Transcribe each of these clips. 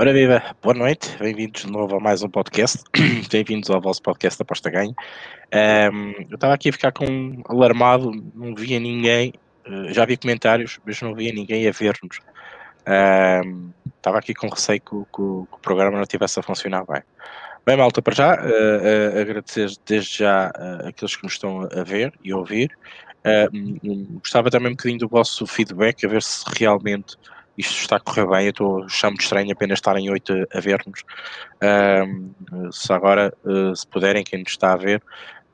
Ora viva, boa noite, bem-vindos de novo a mais um podcast, bem-vindos ao vosso podcast Aposta Ganho. Um, eu estava aqui a ficar com alarmado, não via ninguém, uh, já vi comentários, mas não via ninguém a ver-nos. Um, estava aqui com receio que, que, que, o programa não estivesse a funcionar bem. Bem, malta, para já, uh, uh, agradecer desde já uh, aqueles que nos estão a ver e a ouvir. Um, gostava também um bocadinho do vosso feedback, a ver se realmente isto está a correr bem. Eu estou achando estranho apenas estarem oito a, ver-nos. se agora, se puderem, quem nos está a ver,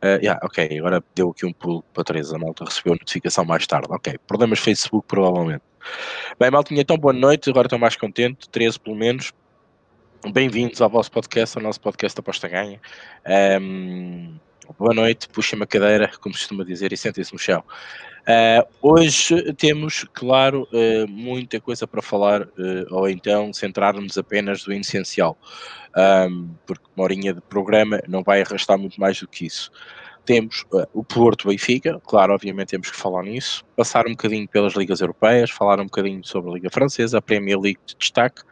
Uh, yeah, ok, agora deu aqui um pulo para três, a malta recebeu a notificação mais tarde. Ok, problemas Facebook provavelmente. Bem, maltinha, então boa noite, agora estou mais contente, 13 pelo menos. Bem-vindos ao vosso podcast, ao nosso podcast Aposta Ganha. Um, boa noite, puxa-me a cadeira, como se costuma dizer, e sentem-se no chão. Uh, hoje temos, claro, uh, muita coisa para falar, uh, ou então centrar-nos apenas no essencial, um, porque uma horinha de programa não vai arrastar muito mais do que isso. Temos o Porto Benfica, claro, obviamente temos que falar nisso, passar um bocadinho pelas ligas europeias, falar um bocadinho sobre a Liga Francesa, a Premier League de destaque,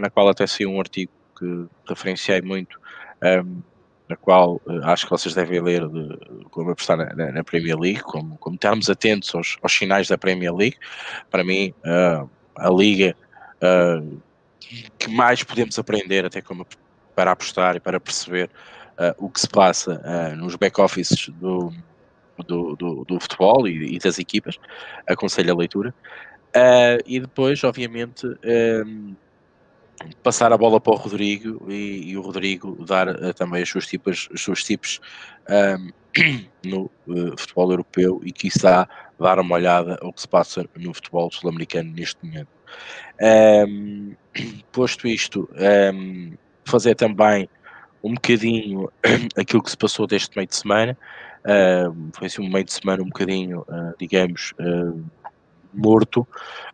na qual até saiu um artigo que referenciei muito. Um, na qual uh, acho que vocês devem ler de, como apostar na, na, na, Premier League, como, como estarmos atentos aos, aos sinais da Premier League. Para mim, uh, a liga uh, que mais podemos aprender, até como para apostar e para perceber o que se passa nos back-offices do, do, do, do, futebol e, e, das equipas, aconselho a leitura. e depois, obviamente, passar a bola para o Rodrigo e, e o Rodrigo dar uh, também as suas tipos, os seus tipos um, no uh, futebol europeu e quiçá dar uma olhada ao que se passa no futebol sul-americano neste momento. Um, posto isto, um, fazer também um bocadinho aquilo que se passou deste meio de semana. foi assim um meio de semana um bocadinho, uh, digamos, morto,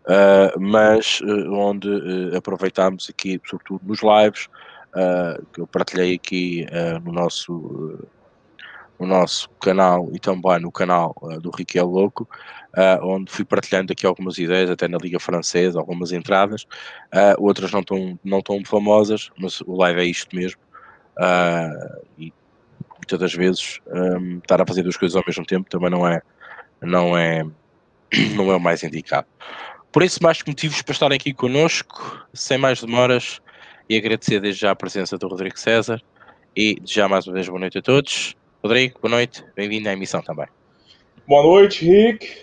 uh, mas uh, onde uh, aproveitámos aqui, sobretudo nos lives, que eu partilhei aqui no nosso no nosso canal e também no canal do Riquel Louco, onde fui partilhando aqui algumas ideias, até na Liga Francesa, algumas entradas, outras não tão, não tão famosas, mas o live é isto mesmo. e muitas das vezes um, estar a fazer duas coisas ao mesmo tempo também não é, não é não é o mais indicado. Por isso, mais motivos para estarem aqui connosco, sem mais demoras, e agradecer desde já a presença do Rodrigo César e já mais uma vez boa noite a todos. Rodrigo, boa noite, bem-vindo à emissão também. Boa noite, Rick.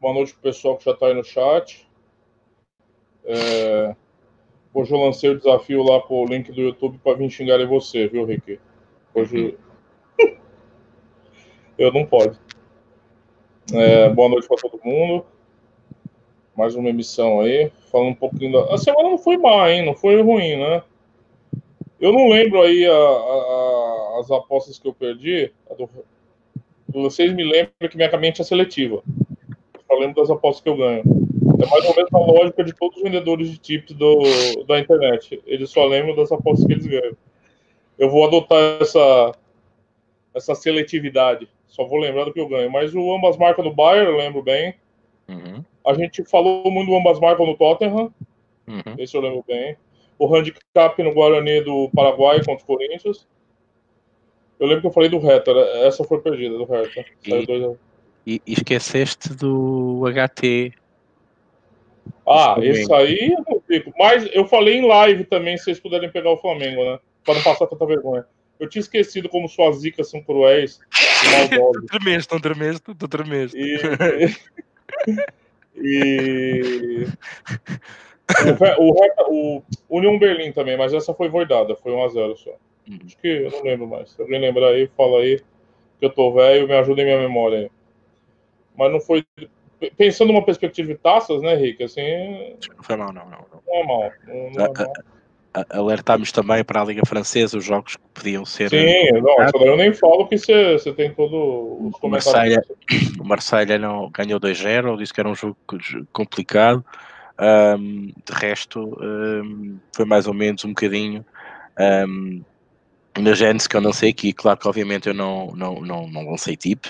Boa noite para o pessoal que já está aí no chat. É... Hoje eu lancei o desafio lá para o link do YouTube para vir xingar em você, viu, Rick? Hoje. eu não posso. É, boa noite para todo mundo. Mais uma emissão aí. Falando um pouquinho da. A semana não foi má, hein? Não foi ruim, né? Eu não lembro aí a, a, as apostas que eu perdi. Do... Vocês me lembram que minha mente é seletiva. Eu lembro das apostas que eu ganho. É mais ou menos a lógica de todos os vendedores de tips do, da internet. Eles só lembram das apostas que eles ganham. Eu vou adotar essa, essa seletividade. Só vou lembrar do que eu ganho. Mas o ambas marcas do Bayern, eu lembro bem. Uhum. A gente falou muito do ambas marcas no Tottenham. Uhum. Esse eu lembro bem. O handicap no Guarani do Paraguai contra o Corinthians. Eu lembro que eu falei do Hertha. Essa foi perdida do Hertha. E, dois... e esqueceste do HT. Ah, esse aí eu não fico. Mas eu falei em live também, se vocês puderem pegar o Flamengo, né? Para não passar tanta vergonha. Eu tinha esquecido como suas zicas são cruéis e tô tremendo, tô tremendo, tô tremendo. E... e... o, o, o União Berlim também, mas essa foi voidada, foi 1x0 só. Uhum. Acho que eu não lembro mais. Se alguém lembrar aí, fala aí que eu tô velho, me ajuda em minha memória aí. Mas não foi. Pensando numa perspectiva de taças, né, Rick? Assim. Não foi mal, não. Não, não. não é mal. Não, não é mal alertámos também para a Liga Francesa os jogos que podiam ser. Sim, não, eu nem falo que você, tem todo os comentários. o Marselha não, ganhou 2-0, disse que era um jogo complicado. Um, de resto, um, foi mais ou menos um bocadinho um, na Gênesis que eu não sei aqui. Claro que, obviamente, eu não, não, não, não lancei tipo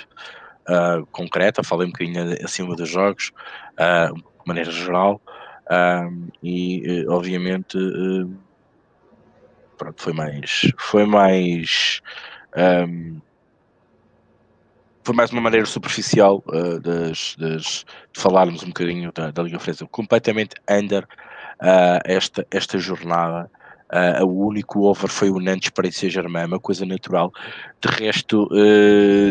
uh, concreta, falei um bocadinho acima dos jogos, uh, de maneira geral. Um, e obviamente pronto, foi mais foi mais um, foi mais uma maneira superficial uh, das, das, de falarmos um bocadinho da, da Liga Francesa, completamente under uh, esta, esta jornada. Uh, o único over foi o Nantes para Saint-Germain, uma coisa natural. De resto,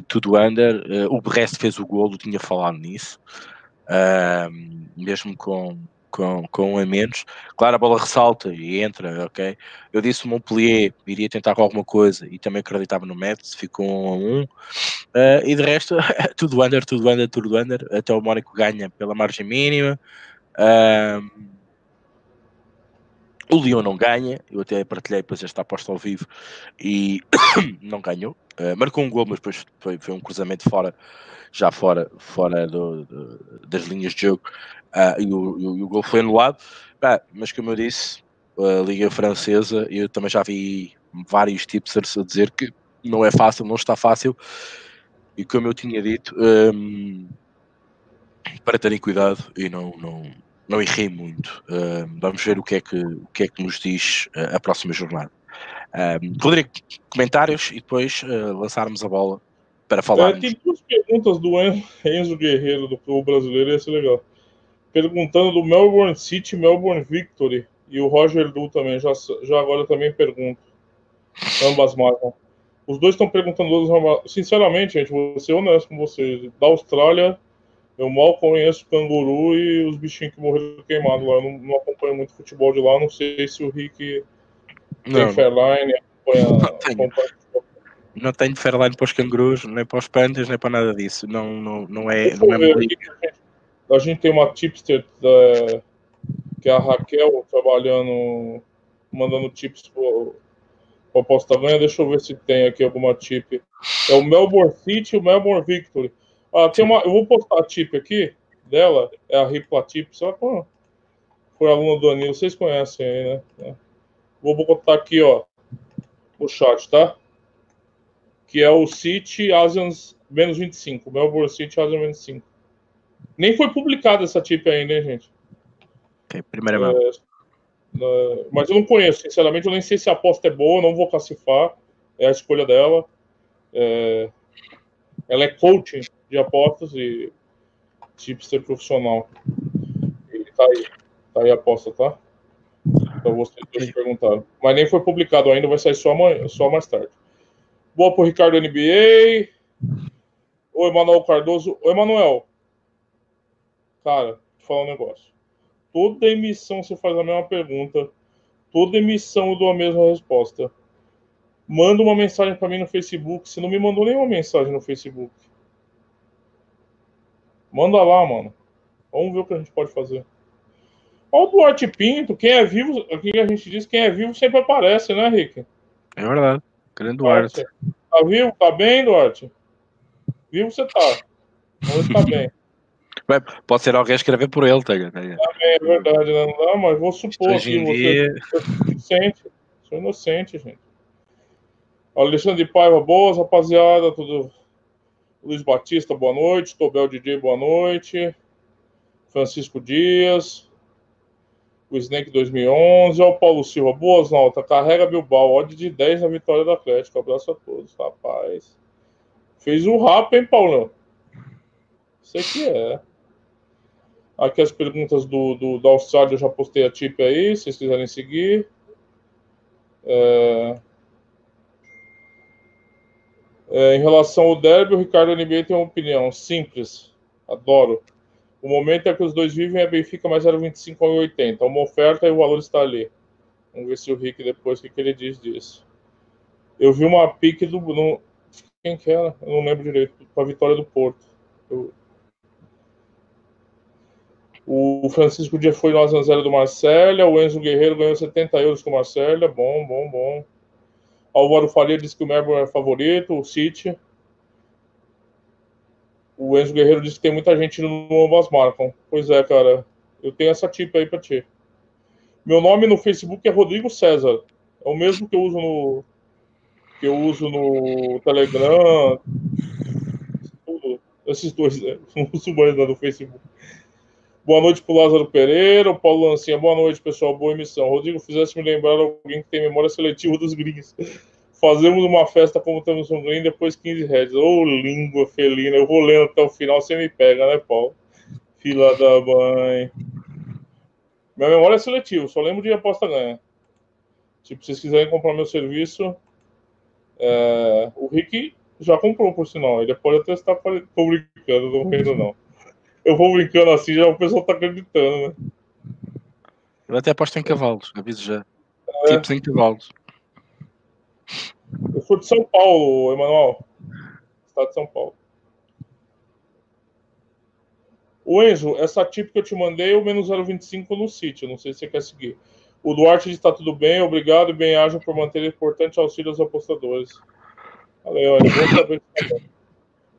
tudo under. O Brest fez o golo, tinha falado nisso. mesmo com, com, com um a menos. Claro, a bola ressalta e entra, ok? Eu disse o Montpellier iria tentar com alguma coisa e também acreditava no Mets, ficou um a um. Uh, e de resto, tudo under, tudo under, tudo under. Até o Mónaco ganha pela margem mínima. Uh, o Lyon não ganha, eu até partilhei depois esta aposta ao vivo e não ganhou. Uh, marcou um gol, mas depois foi, foi um cruzamento fora, já fora, fora do, do, das linhas de jogo uh, e, o, e, o, e, o, gol foi anulado. Mas como eu disse, a Liga Francesa, eu também já vi vários tipos a dizer que não é fácil, não está fácil. E como eu tinha dito, um, para terem cuidado e não, não, não errei muito. Uh, vamos ver o que é que, o que, é que nos diz uh, a próxima jornada. Uh, Rodrigo, comentários e depois uh, lançarmos a bola para falar. Tem duas perguntas do Enzo Guerreiro, do Clube Brasileiro, ia ser legal. Perguntando do Melbourne City, Melbourne Victory. E o Roger Du também, já, já agora também pergunto. Ambas marcam. Os dois estão perguntando, sinceramente, gente, vou ser honesto com vocês. Da Austrália, eu mal conheço canguru e os bichinhos que morreram queimados lá. Eu não, não acompanho muito futebol de lá. Não sei se o Rick não. tem Fairline, acompanha, não tenho. Acompanha não tenho Fairline para os cangurus, nem para os pandas, nem para nada disso. Não, não, não é. Não é a gente tem uma tipster da, que é a Raquel trabalhando, mandando tips para a Posta Ganha. Deixa eu ver se tem aqui alguma tip. É o Melbourne City e o Melbourne Victory. Ah, tem uma, eu vou postar a tip aqui dela, é a Ripla Tip, foi aluna do Anil, vocês conhecem aí, né? É. Vou botar aqui, ó, o chat, tá? Que é o City Asians menos 25, Melbourne City Asians menos 5. Nem foi publicada essa tip ainda, hein, gente? Okay, primeira mão. É, é, mas eu não conheço, sinceramente, eu nem sei se a aposta é boa, não vou classificar, é a escolha dela. É, ela é coaching de apostas e tipster profissional. E tá aí. Tá aí a aposta, tá? Então vocês dois perguntaram. Mas nem foi publicado ainda, vai sair só, amanhã, só mais tarde. Boa pro Ricardo NBA. O Emanuel Cardoso. O Emanuel. Cara, te falar um negócio. Toda emissão você faz a mesma pergunta. Toda emissão eu dou a mesma resposta. Manda uma mensagem para mim no Facebook. Você não me mandou nenhuma mensagem no Facebook. Manda lá, mano. Vamos ver o que a gente pode fazer. Olha o Duarte Pinto, quem é vivo, aqui a gente diz, quem é vivo sempre aparece, né, Rick? É verdade. Grande Duarte. Tá vivo? Tá bem, Duarte? Vivo você tá. Hoje tá bem. Pode ser alguém escrever por ele, tá? É verdade, né? Não dá, mas vou supor Hoje aqui, dia... você é inocente. Sou inocente, gente. Alexandre Paiva, boas, rapaziada, tudo Luiz Batista, boa noite. Tobel DJ, boa noite. Francisco Dias. O Snake 2011. Ó, o Paulo Silva, boas nota. Carrega Bilbao, odd de 10 na vitória do Atlético. Abraço a todos, rapaz. Fez um rap, hein, Paulão? Sei que é. Aqui as perguntas do, do, da Austrália, eu já postei a tip aí, se vocês quiserem seguir. É... É, em relação ao derby, o Ricardo NBA tem uma opinião simples. Adoro. O momento é que os dois vivem é Benfica mais 0,25 a 80. Uma oferta e o valor está ali. Vamos ver se o Rick depois o que, que ele diz disso. Eu vi uma pique do. No, quem que era? Eu não lembro direito. Com a vitória do Porto. Eu, o Francisco Dia foi no Azanzela do Marcélia. O Enzo Guerreiro ganhou 70 euros com o Marcélia. Bom, bom, bom. Álvaro Faria disse que o Melbourne é favorito, o City. O Enzo Guerreiro disse que tem muita gente no ambas marcam. Pois é, cara. Eu tenho essa tip aí pra ti. Meu nome no Facebook é Rodrigo César. É o mesmo que eu uso no. Que eu uso no Telegram. Esses dois, né? Não uso mais no Facebook. Boa noite para o Lázaro Pereira, o Paulo Lancinha. Boa noite, pessoal. Boa emissão. Rodrigo, fizesse me lembrar alguém que tem memória seletiva dos gringos. Fazemos uma festa como estamos no green depois 15 reais. Ô, oh, língua felina. Eu vou lendo até o final, você me pega, né, Paulo? Fila da mãe. Minha memória é seletiva, só lembro de aposta ganha. Tipo, se vocês quiserem comprar meu serviço, é... o Rick já comprou, por sinal. Ele pode até estar tô brincando, não vendo não eu vou brincando assim, já o pessoal tá acreditando, né? Eu até aposto em cavalos, aviso já. É. Tipos em cavalos. Eu sou de São Paulo, Emanuel. Estado de São Paulo. O Enzo, essa tip que eu te mandei, o menos 0,25 no sítio. Não sei se você quer seguir. O Duarte está tudo bem, obrigado e bem ágil por manter importante auxílio aos apostadores. Valeu, olha, vou saber se tá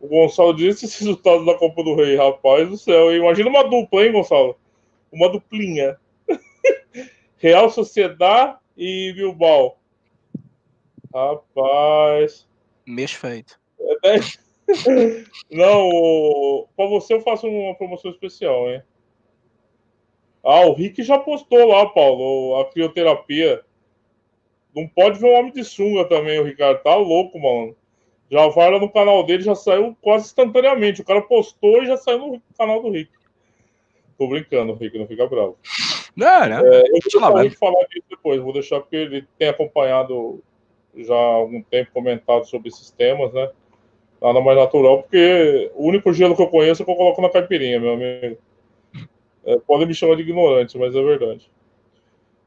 o Gonçalo disse esses resultados da Copa do Rei, rapaz do céu. Imagina uma dupla, hein, Gonçalo? Uma duplinha. Real Sociedade e Bilbao. Rapaz. Mês feito. É, Não, para você eu faço uma promoção especial, hein? Ah, o Rick já postou lá, Paulo, a crioterapia. Não pode ver o homem de sunga também, o Ricardo. Tá louco, mano. Já vai lá no canal dele, já saiu quase instantaneamente. O cara postou e já saiu no canal do Rick. Tô brincando, o Rick, não fica bravo. Não, não. É, eu vou deixar falar disso depois, vou deixar porque ele tem acompanhado já há algum tempo comentado sobre esses temas, né? Nada mais natural, porque o único gelo que eu conheço é que eu coloco na caipirinha, meu amigo. É, podem me chamar de ignorante, mas é verdade.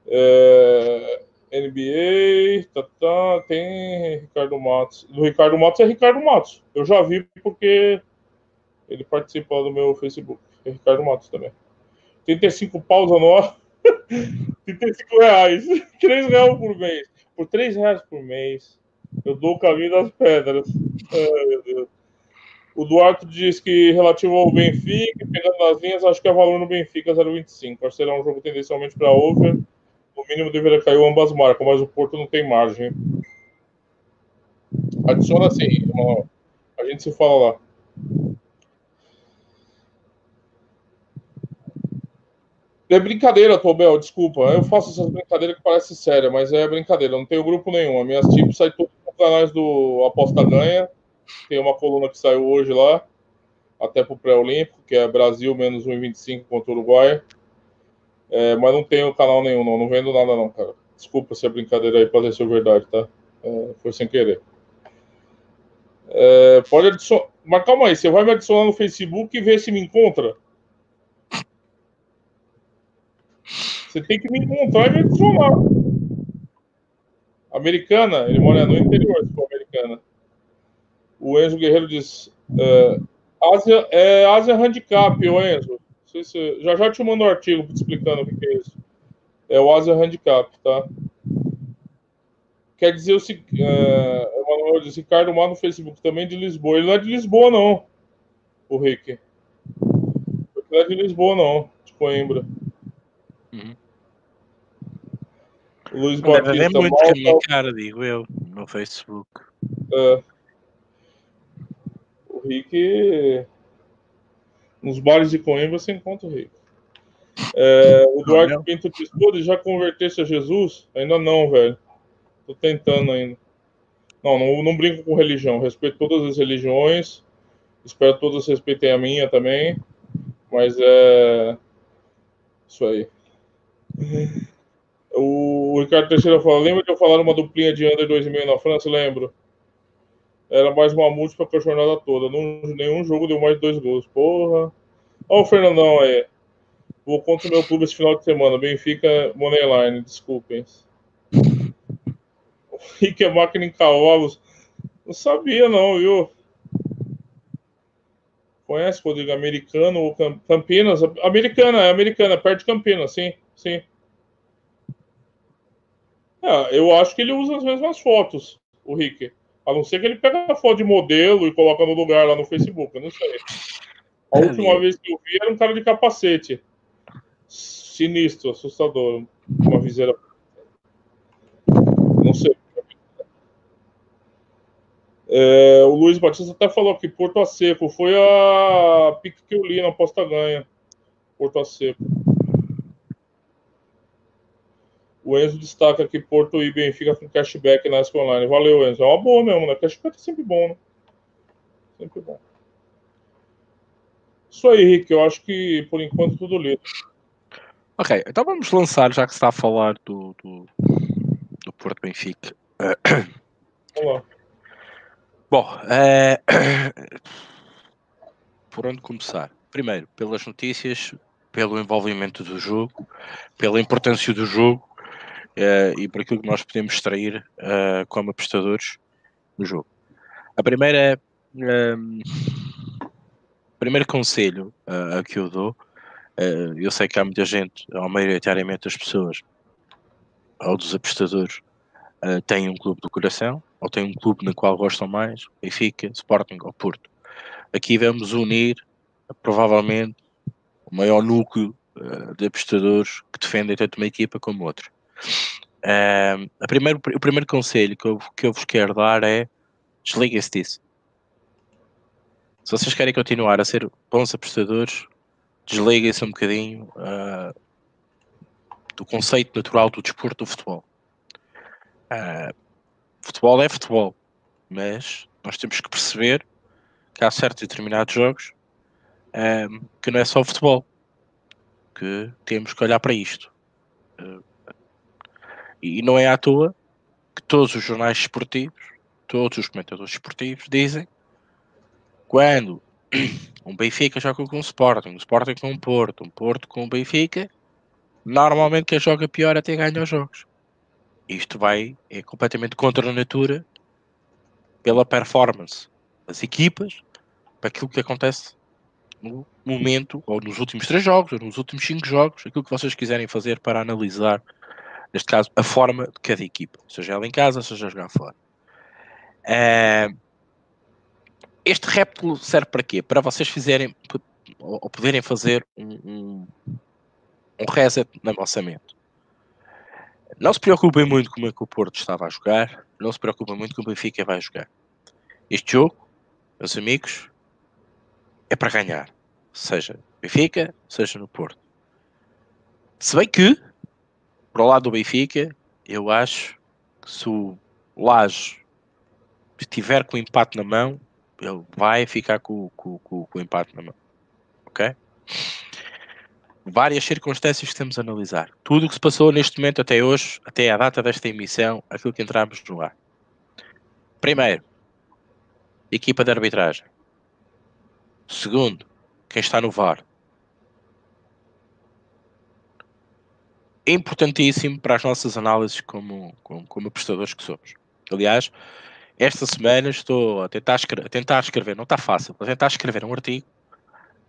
É, NBA, tá, tá, tem Ricardo Matos. Do Ricardo Matos é Ricardo Matos. Eu já vi porque ele participa do meu Facebook. É Ricardo Matos também. 35 paus anual. 35 reais. 3 reais por mês. Por 3 reais por mês, eu dou o caminho das pedras. Ai. O Duarte diz que relativo ao Benfica, pegando as linhas, acho que é valor no Benfica 0,25. Acho que será um jogo tendencialmente para over no mínimo deveria cair ambas marcas, mas o Porto não tem margem. Adiciona assim, a gente se fala lá. É brincadeira, Tobel, desculpa. Eu faço essas brincadeiras que parecem sérias, mas é brincadeira. Não tenho grupo nenhum. As minhas tips saem todos nos canais do Aposta Ganha. Tem uma coluna que saiu hoje lá, até pro pré-olímpico, que é Brasil menos 1,25 contra o Uruguai. É, mas não tenho canal nenhum, não. Não vendo nada, não, cara. Desculpa se é brincadeira aí, ser verdade, tá? É, foi sem querer. É, pode adicionar. Mas calma aí, você vai me adicionar no Facebook e ver se me encontra? Você tem que me encontrar e me adicionar. Americana, ele mora no interior, se for americana. O Enzo Guerreiro diz: é, Ásia, é Ásia Handicap, o Enzo sei se. Já já te mando um artigo explicando o que é isso. É o Asia Handicap, tá? Quer dizer, o é, Emanuel disse, Ricardo Mar no Facebook também de Lisboa. Ele não é de Lisboa, não, o Rick. Ele não é de Lisboa, não, de Coimbra. Uhum. O Luiz Batista. Deve muito Malta, a minha cara, digo eu, no Facebook. É. O Rick nos bares de Coimbra você encontra o rei. É, o Duarte Pinto diz, pô, já convertesse a Jesus? Ainda não, velho. Tô tentando ainda. Não, não, não brinco com religião. Respeito todas as religiões. Espero que todos respeitem a minha também. Mas é. Isso aí. O Ricardo Teixeira fala: lembra de eu falar uma duplinha de under 2,5 na França? Lembro. Era mais uma múltipla a jornada toda. Não, nenhum jogo deu mais de dois gols. Porra. Olha o Fernandão aí. Vou contra o meu clube esse final de semana. Benfica Moneyline, desculpem. O Rick é máquina em cavalos. Não sabia, não, viu? Conhece, Rodrigo? Americano ou Campinas? Americana, é americana, perto de Campinas, sim, sim. É, eu acho que ele usa as mesmas fotos, o Rick. A não ser que ele pega a foto de modelo e coloca no lugar lá no Facebook, eu não sei. A última vez que eu vi era um cara de capacete. Sinistro, assustador. Uma viseira. Não sei. É, o Luiz Batista até falou que Porto a Seco foi a pique que eu li na aposta ganha. Porto a seco. O Enzo destaca que Porto e Benfica com cashback na Online. Valeu, Enzo. É uma boa mesmo, né? Cashback é sempre bom, né? Sempre bom. Isso aí, Rick. Eu acho que por enquanto tudo lido. Ok, então vamos lançar, já que está a falar do, do, do Porto Benfica. Vamos lá. Bom, é... por onde começar? Primeiro, pelas notícias, pelo envolvimento do jogo, pela importância do jogo uh, e por aquilo que nós podemos extrair uh, como apostadores no jogo. A primeira. Um, primeiro conselho uh, que eu dou, eu sei que há muita gente, ou maioritariamente as pessoas, ou dos apostadores, têm um clube do coração, ou têm um clube no qual gostam mais, Benfica, Sporting ou Porto. Aqui vamos unir, provavelmente, o maior núcleo de apostadores que defendem tanto uma equipa como outra. Uh, primeiro, o primeiro conselho que eu, que eu vos quero dar é desliguem-se disso. Se vocês querem continuar a ser bons apostadores, desliguem-se um bocadinho uh, do conceito natural do desporto do futebol. Uh, futebol é futebol, mas nós temos que perceber que há certos determinados jogos um, que não é só futebol, que temos que olhar para isto. Uh, e não é à toa que todos os jornais esportivos, todos os comentadores esportivos dizem quando um Benfica joga com o Sporting, um Sporting com o Porto, um Porto com o Benfica, normalmente quem joga pior até ganha os jogos. Isto vai, é completamente contra a natura pela performance das equipas, para aquilo que acontece no momento, ou nos últimos três jogos, ou nos últimos cinco jogos, aquilo que vocês quiserem fazer para analisar, neste caso, a forma de cada equipa, seja ela em casa, seja jogar fora. É, este réptil serve para quê? Para vocês fizerem, ou poderem fazer um, um, um reset na vossa mente. Não se preocupem muito como é que o Porto estava a jogar, não se preocupem muito como o Benfica vai jogar. Este jogo, meus amigos, é para ganhar. Seja Benfica, seja no Porto. Se bem que, para o lado do Benfica, eu acho que se o Laje estiver com o empate na mão, ele vai ficar com, com, com, com o empate na mão. Ok? várias circunstâncias que temos a analisar. Tudo o que se passou neste momento até hoje, até a data desta emissão, aquilo que entramos no ar. Primeiro, equipa de arbitragem. Segundo, quem está no VAR. Importantíssimo para as nossas análises como, como, como apostadores que somos. Aliás, esta semana estou a tentar, escrever, a tentar escrever, não está fácil, a tentar escrever um artigo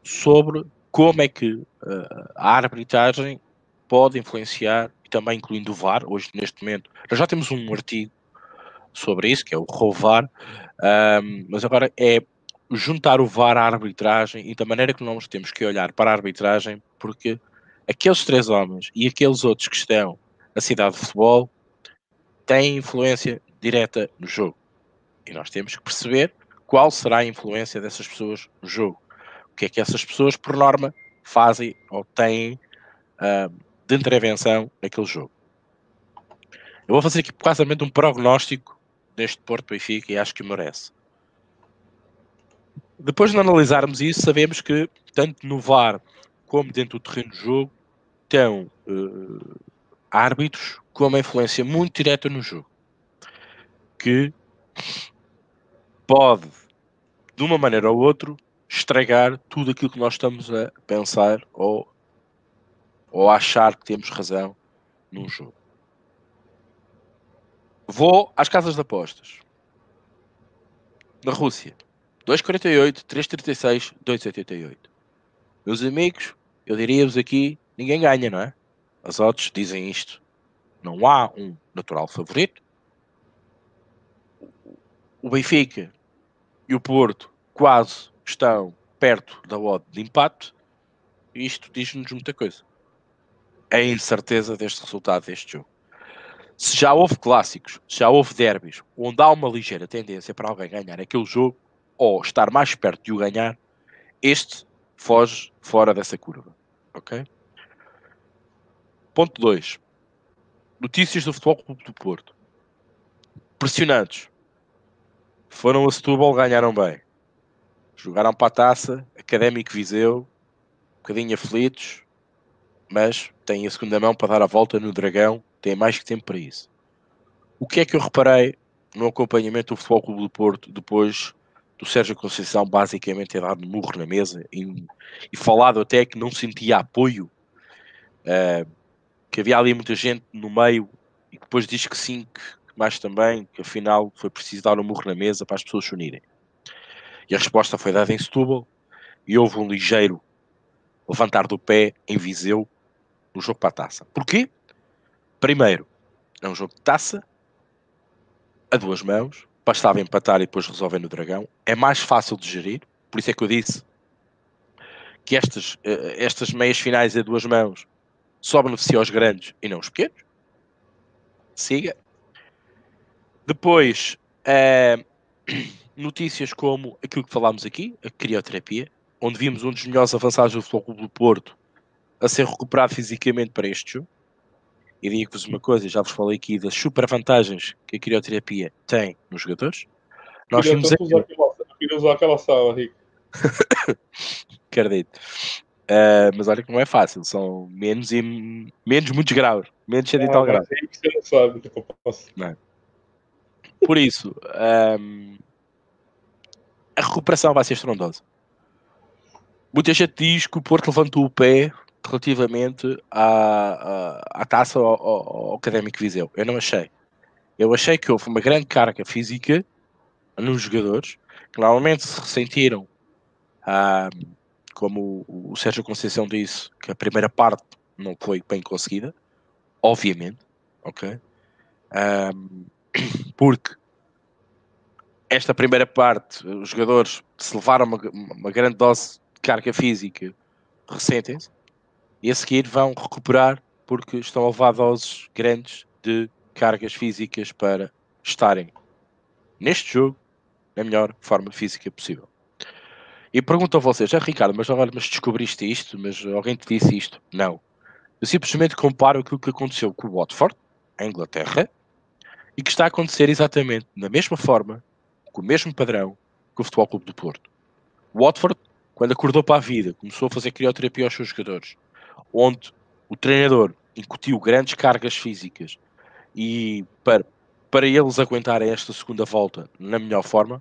sobre como é que uh, a arbitragem pode influenciar, e também incluindo o VAR, hoje neste momento, nós já temos um artigo sobre isso, que é o ROVAR, mas agora é juntar o VAR à arbitragem e da maneira que nós temos que olhar para a arbitragem, porque aqueles três homens e aqueles outros que estão na cidade de futebol têm influência direta no jogo. E nós temos que perceber qual será a influência dessas pessoas no jogo que é que essas pessoas, por norma, fazem ou têm uh, de intervenção naquele jogo. Eu vou fazer aqui quase um prognóstico deste Porto Benfica e acho que merece. Depois de analisarmos isso, sabemos que tanto no VAR como dentro do terreno de jogo estão uh, árbitros com uma influência muito direta no jogo que pode, de uma maneira ou outra, estragar tudo aquilo que nós estamos a pensar ou, ou a achar que temos razão num jogo. Vou às casas de apostas. Na Rússia. 2,48, 3,36, 2,88. Meus amigos, eu diria-vos aqui, ninguém ganha, não é? As odds dizem isto. Não há um natural favorito. O Benfica e o Porto quase estão perto da odd de empate, isto diz-nos muita coisa. A incerteza deste resultado deste jogo. Se já houve clássicos, se já houve derbys, onde há uma ligeira tendência para alguém ganhar aquele jogo, ou estar mais perto de o ganhar, este foge fora dessa curva. Ok? Ponto 2. Notícias do Futebol Clube do Porto. Pressionados. Foram a Setúbal, ganharam bem. Jogaram para a taça, Académico Viseu, um bocadinho aflitos, mas têm a segunda mão para dar a volta no Dragão, têm mais que tempo para isso. O que é que eu reparei no acompanhamento do Futebol Clube do Porto depois do Sérgio Conceição basicamente ter dado murro na mesa e, e falado até que não sentia apoio, uh, que havia ali muita gente no meio e depois diz que sim, que mais também, que afinal foi preciso dar um murro na mesa para as pessoas se unirem. E a resposta foi dada em Setúbal e houve um ligeiro levantar do pé em Viseu no jogo para a taça. Porquê? Primeiro, é um jogo de taça a duas mãos, bastava empatar e depois resolver no Dragão. É mais fácil de gerir, por isso é que eu disse que estas, eh, estas meias finais a duas mãos só beneficiam os grandes e não os pequenos. Siga. Depois, é, notícias como aquilo que falámos aqui, a crioterapia, onde vimos um dos melhores avançados do Futebol do Porto a ser recuperado fisicamente para este jogo. E digo-vos uma coisa, já vos falei aqui das super vantagens que a crioterapia tem nos jogadores. Nós vimos queria usar aquela sala, Rico. Acredito. Uh, mas olha que não é fácil, são menos e menos muitos graus, menos 100 e tal graus. Eu posso. Não. Por isso, um, a recuperação vai ser estrondosa. Muita gente diz que o Porto levantou o pé relativamente à, à, à taça ao, ao, ao, Académico Viseu. Eu não achei. Eu achei que houve uma grande carga física nos jogadores que normalmente se ressentiram, ah, como o, Sérgio Conceição disse, que a primeira parte não foi bem conseguida, obviamente, ok? Um, porque esta primeira parte, os jogadores se levaram uma, uma grande dose de carga física, ressentem-se, e a seguir vão recuperar porque estão a levar doses grandes de cargas físicas para estarem neste jogo na melhor forma física possível. E pergunto a vocês, é Ricardo, mas agora mas descobriste isto, mas alguém te disse isto? Não. Eu simplesmente comparo aquilo que aconteceu com o Watford, em Inglaterra, e que está a acontecer exatamente da mesma forma, com o mesmo padrão, que o Futebol Clube do Porto. O Watford, quando acordou para a vida, começou a fazer crioterapia aos seus jogadores, onde o treinador incutiu grandes cargas físicas e para, para eles aguentarem esta segunda volta na melhor forma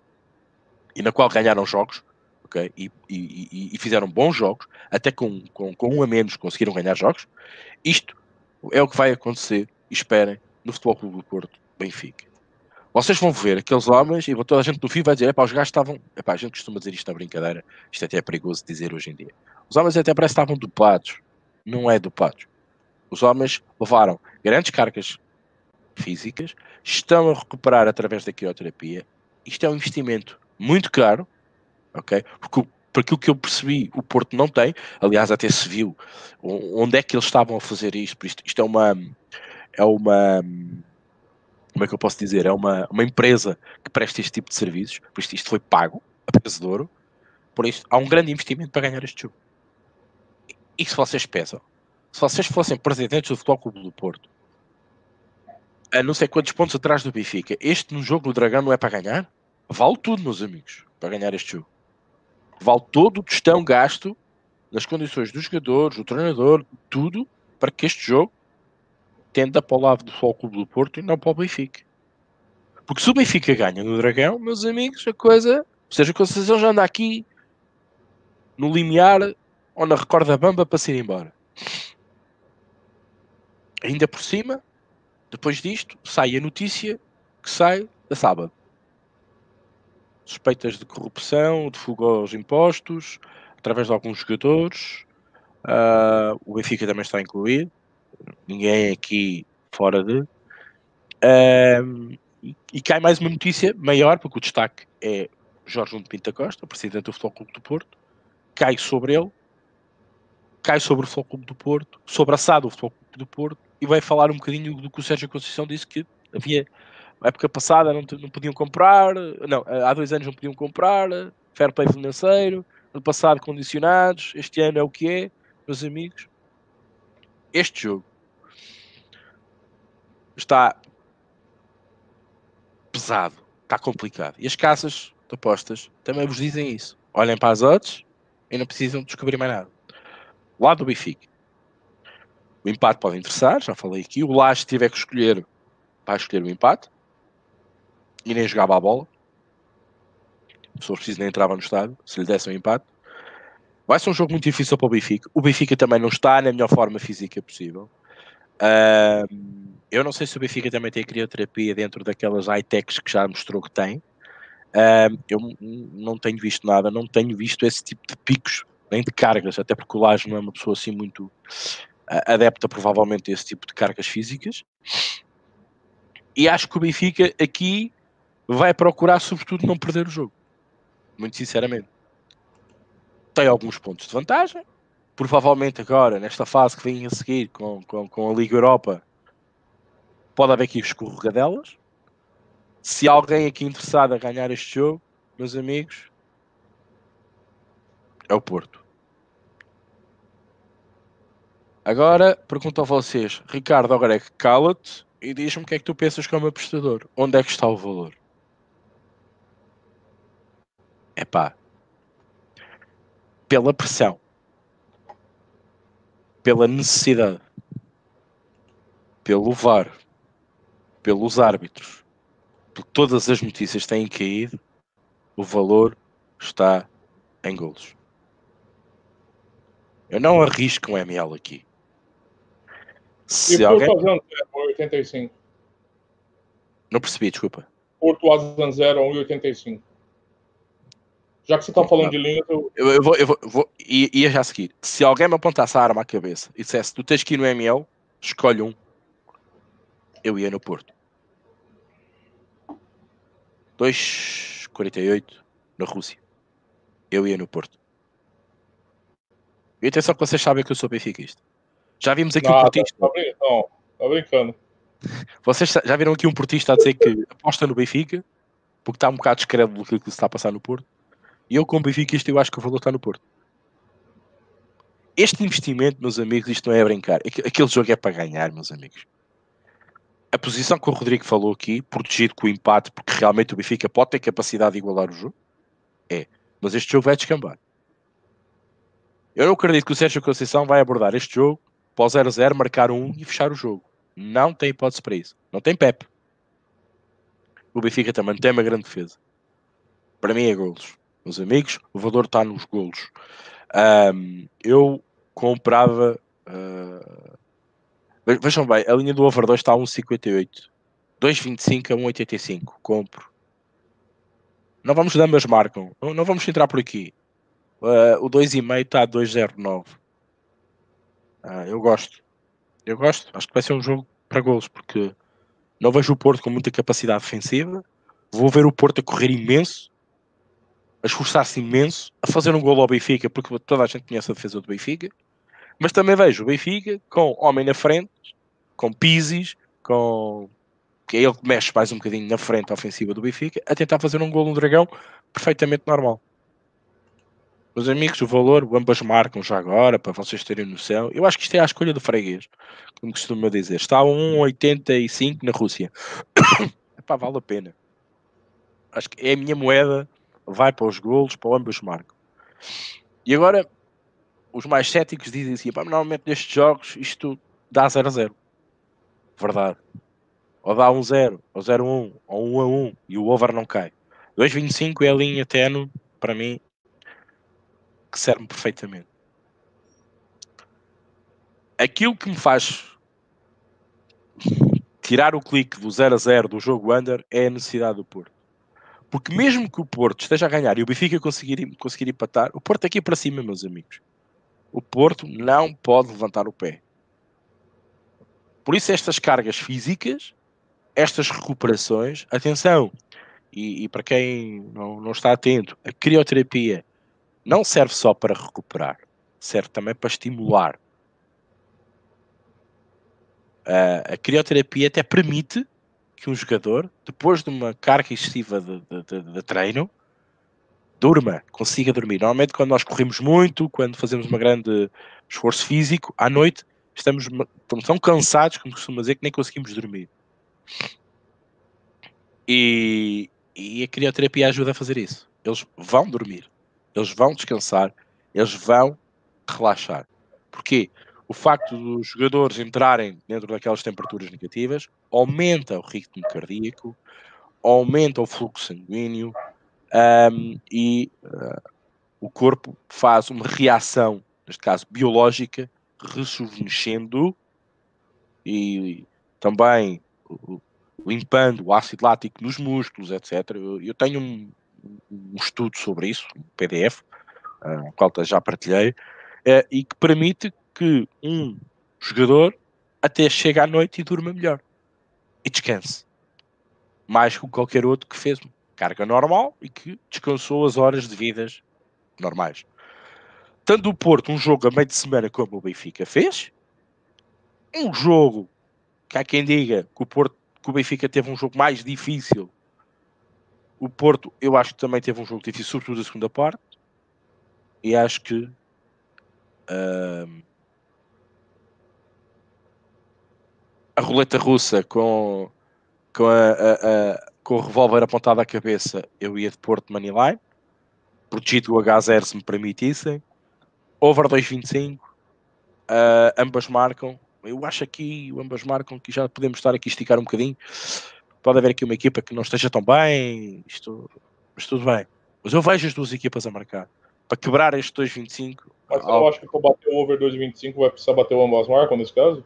e na qual ganharam jogos okay, e, e, e fizeram bons jogos, até com, com, com um a menos conseguiram ganhar jogos. Isto é o que vai acontecer, esperem, no Futebol Clube do Porto Benfica. Vocês vão ver aqueles homens e toda a gente no fim vai dizer: os gajos estavam. A gente costuma dizer isto na brincadeira, isto até é perigoso dizer hoje em dia. Os homens até parece que estavam dopados não é dopados. Os homens levaram grandes cargas físicas, estão a recuperar através da quimioterapia. Isto é um investimento muito caro, ok? Porque por aquilo que eu percebi, o Porto não tem. Aliás, até se viu onde é que eles estavam a fazer isto. Isto, isto é uma. É uma. Como é que eu posso dizer? É uma, uma empresa que presta este tipo de serviços. Por isto, isto foi pago a preço de ouro. Por isso, há um grande investimento para ganhar este jogo. E se vocês pensam, se vocês fossem presidentes do Futebol Clube do Porto, a não sei quantos pontos atrás do Benfica, este no jogo do Dragão não é para ganhar? Vale tudo, meus amigos, para ganhar este jogo. Vale todo o tostão gasto nas condições dos jogadores, do treinador, tudo, para que este jogo tenda para o lado do Futebol Clube do Porto e não para o Benfica. Porque se o Benfica ganha no Dragão, meus amigos, a coisa, ou seja, a Conceição já anda aqui no limiar ou na recorda bamba para se ir embora. Ainda por cima, depois disto, sai a notícia que sai da sábado. Suspeitas de corrupção, de fuga aos impostos, através de alguns jogadores. Uh, o Benfica também está incluído. Ninguém aqui fora de. Uh, e, e, cai mais uma notícia maior, porque o destaque é Jorge Nuno Pinta Costa, presidente do Futebol Clube do Porto. Cai sobre ele cai sobre o Futebol Clube do Porto, sobre a SAD do Futebol Clube do Porto, e vai falar um bocadinho do que o Sérgio Conceição disse que havia, na época passada não, não podiam comprar, não, há dois anos não podiam comprar, fair play financeiro, no passado condicionados, este ano é o que é, meus amigos, este jogo está pesado, está complicado. E as casas de apostas também vos dizem isso. Olhem para as odds e não precisam descobrir mais nada. Lado do Benfica. O empate pode interessar, já falei aqui. O Laje tiver que escolher, vai escolher o empate. E nem jogava a bola. Se for preciso, nem entrava no estádio, se lhe desse um empate. Vai ser um jogo muito difícil para o Benfica. O Benfica também não está na melhor forma física possível. Uh, eu não sei se o Benfica também tem crioterapia dentro daquelas high-techs que já mostrou que tem. Uh, eu não tenho visto nada, não tenho visto esse tipo de picos, nem de cargas, até porque o Laje não é uma pessoa assim muito adepta, provavelmente, a esse tipo de cargas físicas. E acho que o Benfica aqui vai procurar, sobretudo, não perder o jogo. Muito sinceramente tem alguns pontos de vantagem. Provavelmente agora, nesta fase que vem a seguir com, com, com a Liga Europa, pode haver aqui escorregadelas. Se alguém aqui interessado a ganhar este jogo, meus amigos, é o Porto. Agora, pergunto a vocês, Ricardo que cala-te e diz-me o que é que tu pensas como apostador. Onde é que está o valor? É pá, pela pressão, pela necessidade, pelo VAR, pelos árbitros, por todas as notícias têm caído, o valor está em golos. Eu não arrisco um ML aqui. Se e alguém... Porto 85. Não percebi, desculpa. Porto Azan 0 1,85. Já que você está falando de linhas, eu... Eu, eu, vou, eu vou, vou ia já seguir. Se alguém me apontasse a arma à cabeça e dissesse tu tens que ir no ML, escolhe um. Eu ia no Porto. 2,48 na Rússia. Eu ia no Porto. E atenção que vocês sabem que eu sou benfiquista. Já vimos aqui Nada, um portista. Tá brincando. Não, tá brincando. Vocês já viram aqui um portista a dizer que aposta no Benfica porque está um bocado descrédulo do que se está a passar no Porto. E eu, como Benfica, eu acho que o valor está no Porto. Este investimento, meus amigos, isto não é brincar. Aquele jogo é para ganhar, meus amigos. A posição que o Rodrigo falou aqui, protegido com o empate, porque realmente o Benfica pode ter capacidade de igualar o jogo, é. Mas este jogo vai descambar. Eu não acredito que o Sérgio Conceição vai abordar este jogo o 0-0, marcar um e fechar o jogo. Não tem hipótese para isso. Não tem Pep. O Benfica também tem uma grande defesa. Para mim é golos meus amigos, o valor está nos golos. Um, eu comprava. Uh, vejam bem, a linha do over 2 está a 1,58. 2,25 a 1,85. Compro. Não vamos dar, mas marcam. Não, não vamos entrar por aqui. Uh, o 2,5 está a 2,09. Uh, eu gosto. Eu gosto. Acho que vai ser um jogo para golos, porque não vejo o Porto com muita capacidade defensiva. Vou ver o Porto a correr imenso a esforçar-se imenso a fazer um gol ao Benfica, porque toda a gente conhece a defesa do Benfica, mas também vejo o Benfica com homem na frente, com Pizzi, com que é ele que mexe mais um bocadinho na frente ofensiva do Benfica, a tentar fazer um gol no Dragão perfeitamente normal. Meus amigos, o valor, ambas marcam já agora, para vocês terem noção. Eu acho que isto é a escolha do freguês, como costuma dizer. Está a 1,85 na Rússia. Epá, vale a pena. Acho que é a minha moeda vai para os golos, para ambos marcam. E agora, os mais céticos dizem assim: normalmente nestes jogos isto dá 0 a 0. Verdade. Ou dá 1 um 0, ou 0 a 1, ou 1 a 1 e o over não cai. 2,25 é a linha tenue para mim que serve perfeitamente. Aquilo que me faz tirar o clique do 0 a 0 do jogo under é a necessidade do Porto. Porque mesmo que o Porto esteja a ganhar e o Benfica conseguir, conseguir empatar, o Porto aqui para cima, meus amigos. O Porto não pode levantar o pé. Por isso, estas cargas físicas, estas recuperações, atenção, e, e para quem não, não está atento, a crioterapia não serve só para recuperar, serve também para estimular. Uh, a crioterapia até permite que um jogador, depois de uma carga excessiva de, de, de, de treino, durma, consiga dormir. Normalmente, quando nós corremos muito, quando fazemos um grande esforço físico, à noite estamos, estamos tão cansados, como costuma dizer, que nem conseguimos dormir. E, e a crioterapia ajuda a fazer isso. Eles vão dormir, eles vão descansar, eles vão relaxar. Porquê? O facto dos jogadores entrarem dentro daquelas temperaturas negativas aumenta o ritmo cardíaco, aumenta o fluxo sanguíneo um, e uh, o corpo faz uma reação, neste caso biológica, resjuvenescendo e também limpando o ácido lático nos músculos, etc. Eu, eu tenho um, um, estudo sobre isso, um PDF, uh, qual já partilhei, uh, e que permite que um jogador até chegue à noite e durma melhor e descanse mais que qualquer outro que fez carga normal e que descansou as horas devidas normais. Tanto o Porto, um jogo a meio de semana como o Benfica fez, um jogo que há quem diga que o Porto que o Benfica teve um jogo mais difícil. O Porto, eu acho que também teve um jogo difícil, sobretudo a segunda parte. E acho que uh, a roleta russa com, com, a, a, a, com o revólver apontado à cabeça, eu ia de Porto Moneyline, protegido o H0 se me permitissem. Over 2.25, uh, ambas marcam eu acho aqui, ambas marcam que já podemos estar aqui a esticar um bocadinho. Pode haver aqui uma equipa que não esteja tão bem, isto, mas tudo bem. Mas eu vejo as duas equipas a marcar. Para quebrar este 2,25. Mas não acha que para bater o over 2,25 vai precisar bater o ambas marcam nesse caso?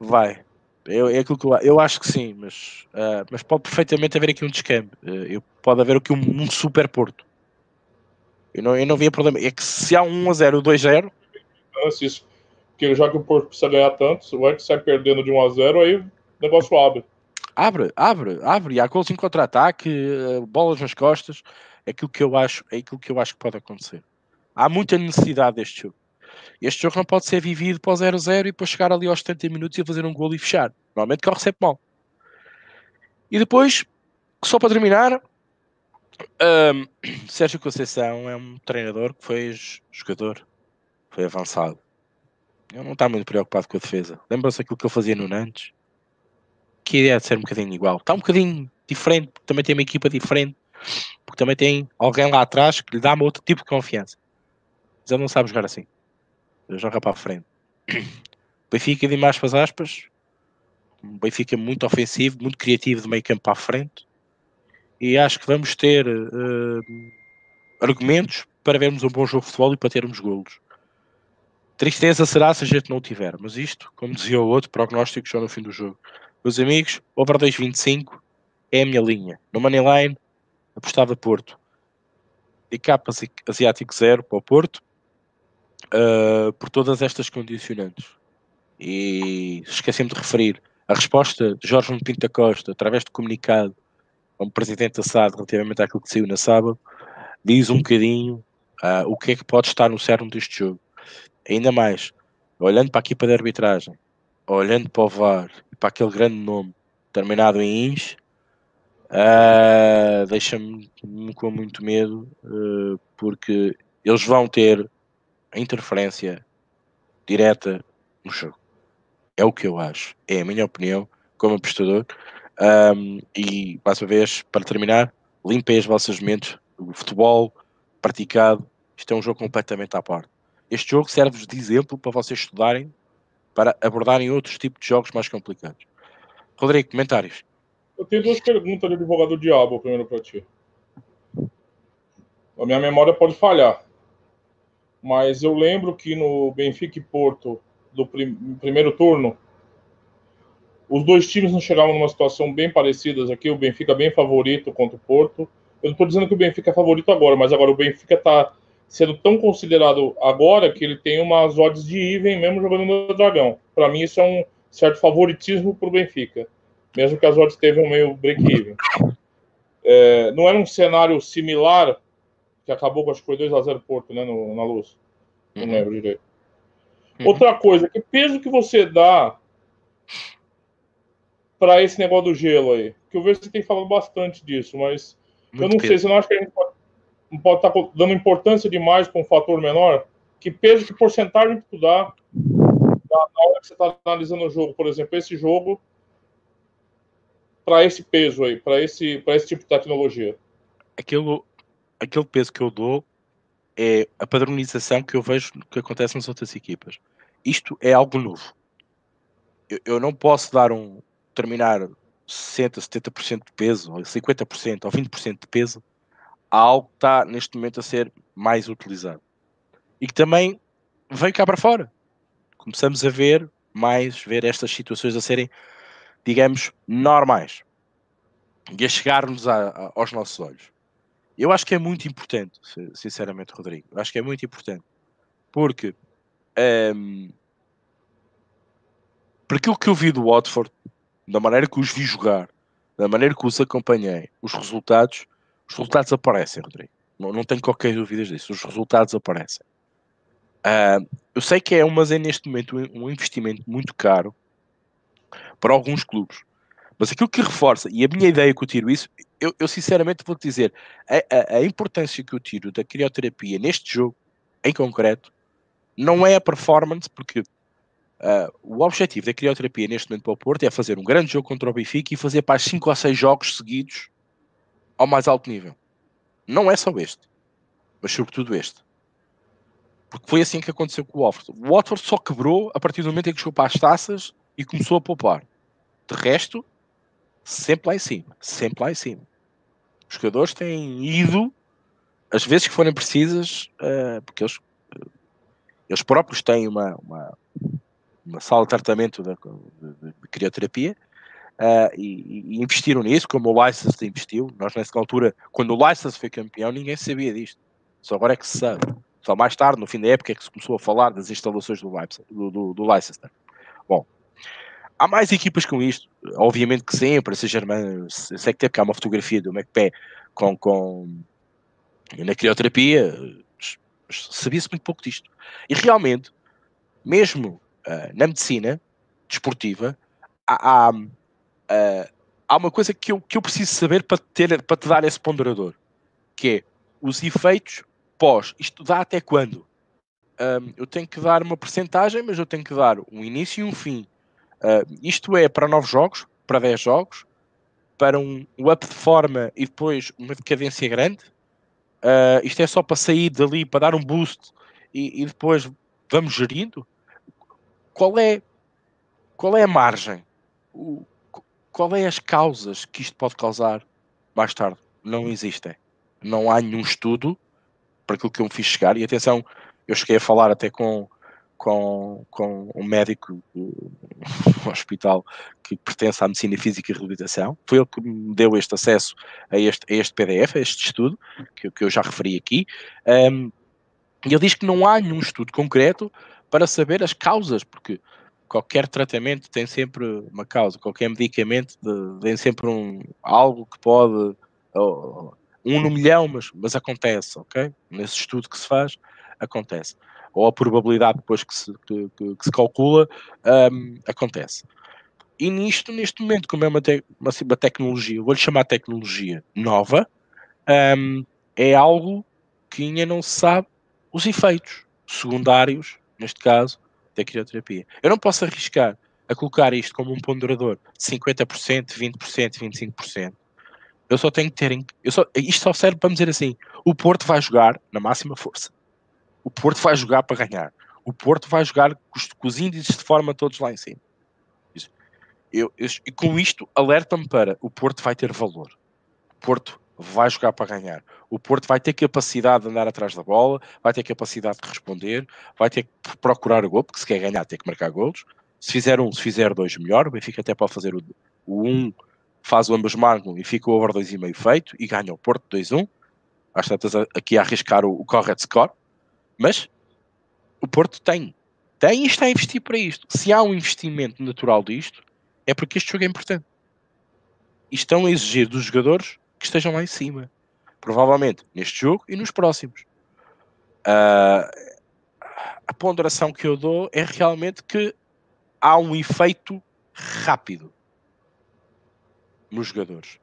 Vai. Eu, é aquilo que eu, eu acho que sim, mas, uh, mas pode perfeitamente haver aqui um descambe. Uh, pode haver aqui um, um super Porto. Eu não, eu não via problema. É que se há um 1 a 0 ou 2 a 0. Não, se isso porque já que o Porto precisa ganhar tanto, se o Antes sai perdendo de 1 a 0 aí o negócio abre. Abre, abre, abre. E há gols em contra-ataque, eh, bolas nas costas. É aquilo que eu acho, é aquilo que eu acho que pode acontecer. Há muita necessidade deste jogo. Este jogo não pode ser vivido para o 0-0 e depois chegar ali aos 70 minutos e fazer um gol e fechar. Normalmente corre sempre mal. E depois, só para terminar, um, Sérgio Conceição é um treinador que foi jogador, foi avançado. Eu não estava muito preocupado com a defesa. Lembra-se aquilo que eu fazia no Nantes? Que ideia de ser um bocadinho igual. Está um bocadinho diferente, porque também tem uma equipa diferente, porque também tem alguém lá atrás que lhe dá um outro tipo de confiança. Mas ele não sabe jogar assim. Joga para a frente. Benfica de aspas. Um Benfica muito ofensivo, muito criativo de meio campo para a frente. E acho que vamos ter uh, argumentos para vermos um bom jogo de futebol e para termos golos. Tristeza será se a gente não o tiver, mas isto, como dizia o outro, prognóstico só no fim do jogo. Meus amigos, over 2.25 é a minha linha. No Moneyline, apostava Porto. E capa asiático zero para o Porto, uh, por todas estas condicionantes. E esqueci-me de referir, a resposta de Jorge Pinto Costa, através de comunicado, como presidente da SAD, relativamente àquilo que saiu na sábado, diz um bocadinho uh, o que é que pode estar no cerne deste jogo ainda mais, olhando para a equipa de arbitragem, olhando para o VAR e para aquele grande nome terminado em INS, uh, deixa-me com muito medo, uh, porque eles vão ter a interferência direta no jogo. É o que eu acho, é a minha opinião como apostador. Um, e mais uma vez, para terminar, limpem as vossas mentes. O futebol praticado, isto é um jogo completamente à parte. Este jogo serve de exemplo para vocês estudarem, para abordarem outros tipos de jogos mais complicados. Rodrigo, comentários? Eu tenho duas perguntas de advogado do diabo primeiro para ti. A minha memória pode falhar, mas eu lembro que no Benfica e Porto, do prim primeiro turno, os dois times não chegavam numa situação bem parecida aqui. O Benfica bem favorito contra o Porto. Eu não estou dizendo que o Benfica é favorito agora, mas agora o Benfica está sendo tão considerado agora que ele tem umas odds de even mesmo jogando no Dragão. Para mim, isso é um certo favoritismo para o Benfica, mesmo que as odds estejam meio break-even. É, não era um cenário similar que acabou com acho que foi 2x0 Porto, né, no, na luz. Não uhum. lembro direito. Uhum. Outra coisa, que peso que você dá para esse negócio do gelo aí? Que eu vejo que você tem falado bastante disso, mas Muito eu não peso. sei, você não acha que a gente pode pode estar tá dando importância demais para um fator menor? Que peso, que porcentagem que tu dá na hora que você está analisando o jogo? Por exemplo, esse jogo para esse peso aí, para esse, esse tipo de tecnologia? Aquilo, aquele peso que eu dou é a padronização que eu vejo que acontece nas outras equipas. Isto é algo novo. Eu, eu não posso dar um terminar 60, 70% de peso, ou 50%, ou 20% de peso a algo que está neste momento a ser mais utilizado. E que também veio cá para fora. Começamos a ver mais, ver estas situações a serem, digamos, normais. E a chegarmos a, a, aos nossos olhos. Eu acho que é muito importante, sinceramente, Rodrigo. Eu acho que é muito importante. Porque um, por aquilo que eu vi do Watford, da maneira que os vi jogar, da maneira que os acompanhei, os resultados, os resultados aparecem, Rodrigo. Não, não tenho qualquer dúvida disso. Os resultados aparecem. Uh, eu sei que é, mas é neste momento um investimento muito caro para alguns clubes. Mas aquilo que reforça, e a minha ideia que eu tiro isso, eu, eu sinceramente vou-te dizer, a, a, a, importância que eu tiro da crioterapia neste jogo, em concreto, não é a performance, porque uh, o objetivo da crioterapia neste momento para o Porto é fazer um grande jogo contra o Benfica e fazer para 5 ou 6 jogos seguidos ao mais alto nível. Não é só este, mas sobretudo este. Porque foi assim que aconteceu com o Watford. O Watford só quebrou a partir do momento em que chegou para as taças e começou a poupar. De resto, sempre lá em cima. Sempre lá em cima. Os jogadores têm ido as vezes que forem precisas, uh, porque eles, uh, eles próprios têm uma, uma, uma sala de tratamento de, de, de crioterapia uh, e, e, investiram nisso, como o License investiu. Nós, nessa altura, quando o License foi campeão, ninguém sabia disto. Só agora é que se sabe. Só mais tarde, no fim da época, é que se começou a falar das instalações do, do, do, do Leicester. Bom, há mais equipas com isto. Obviamente que sempre, seja Germain, sei que teve cá uma fotografia do McPé com, com na crioterapia, sabia-se muito pouco disto. E realmente, mesmo uh, na medicina desportiva, há, há uh, há uma coisa que eu, que eu preciso saber para, ter, para te dar esse ponderador, que é os efeitos pós. Isto dá até quando? Um, eu tenho que dar uma percentagem, mas eu tenho que dar um início e um fim. Uh, isto é para novos jogos, para 10 jogos, para um, up de forma e depois uma decadência grande. Uh, isto é só para sair dali, para dar um boost e, e depois vamos gerindo. Qual é, qual é a margem? O, qual é as causas que isto pode causar mais tarde? Não existem. Não há nenhum estudo para aquilo que eu me fiz chegar. E atenção, eu cheguei a falar até com, com, com um médico do hospital que pertence à medicina física e reabilitação. Foi ele que me deu este acesso a este, a este PDF, a este estudo, que, que eu já referi aqui. Um, e ele diz que não há nenhum estudo concreto para saber as causas, porque qualquer tratamento tem sempre uma causa, qualquer medicamento tem sempre um, algo que pode, um no milhão, mas, mas acontece, ok? Nesse estudo que se faz, acontece. Ou a probabilidade depois que se, que, que, que se calcula, um, acontece. E nisto, neste momento, como é uma, te, uma, uma tecnologia, vou-lhe chamar tecnologia nova, um, é algo que ainda não se sabe os efeitos secundários, neste caso, da crioterapia. Eu não posso arriscar a colocar isto como um ponderador de 50%, 20%, 25%. Eu só tenho que ter. Em, eu só, isto só serve para me dizer assim: o Porto vai jogar na máxima força. O Porto vai jogar para ganhar. O Porto vai jogar com os, índices de forma todos lá em cima. Eu, eu, e com isto alerta-me para o Porto vai ter valor. O Porto vai jogar para ganhar. O Porto vai ter capacidade de andar atrás da bola, vai ter capacidade de responder, vai ter que procurar o gol, porque se quer ganhar tem que marcar golos. Se fizer um, se fizer dois, melhor. O Benfica até pode fazer o, o um, faz o ambos marcam e fica o over 2,5 feito e ganha o Porto 2-1. Às tantas aqui a arriscar o, o correct score, mas o Porto tem, tem e está a investir para isto. Se há um investimento natural disto, é porque este jogo é importante. E estão a exigir dos jogadores que estejam lá em cima. Provavelmente neste jogo e nos próximos. Uh, a ponderação que eu dou é realmente que há um efeito rápido nos jogadores.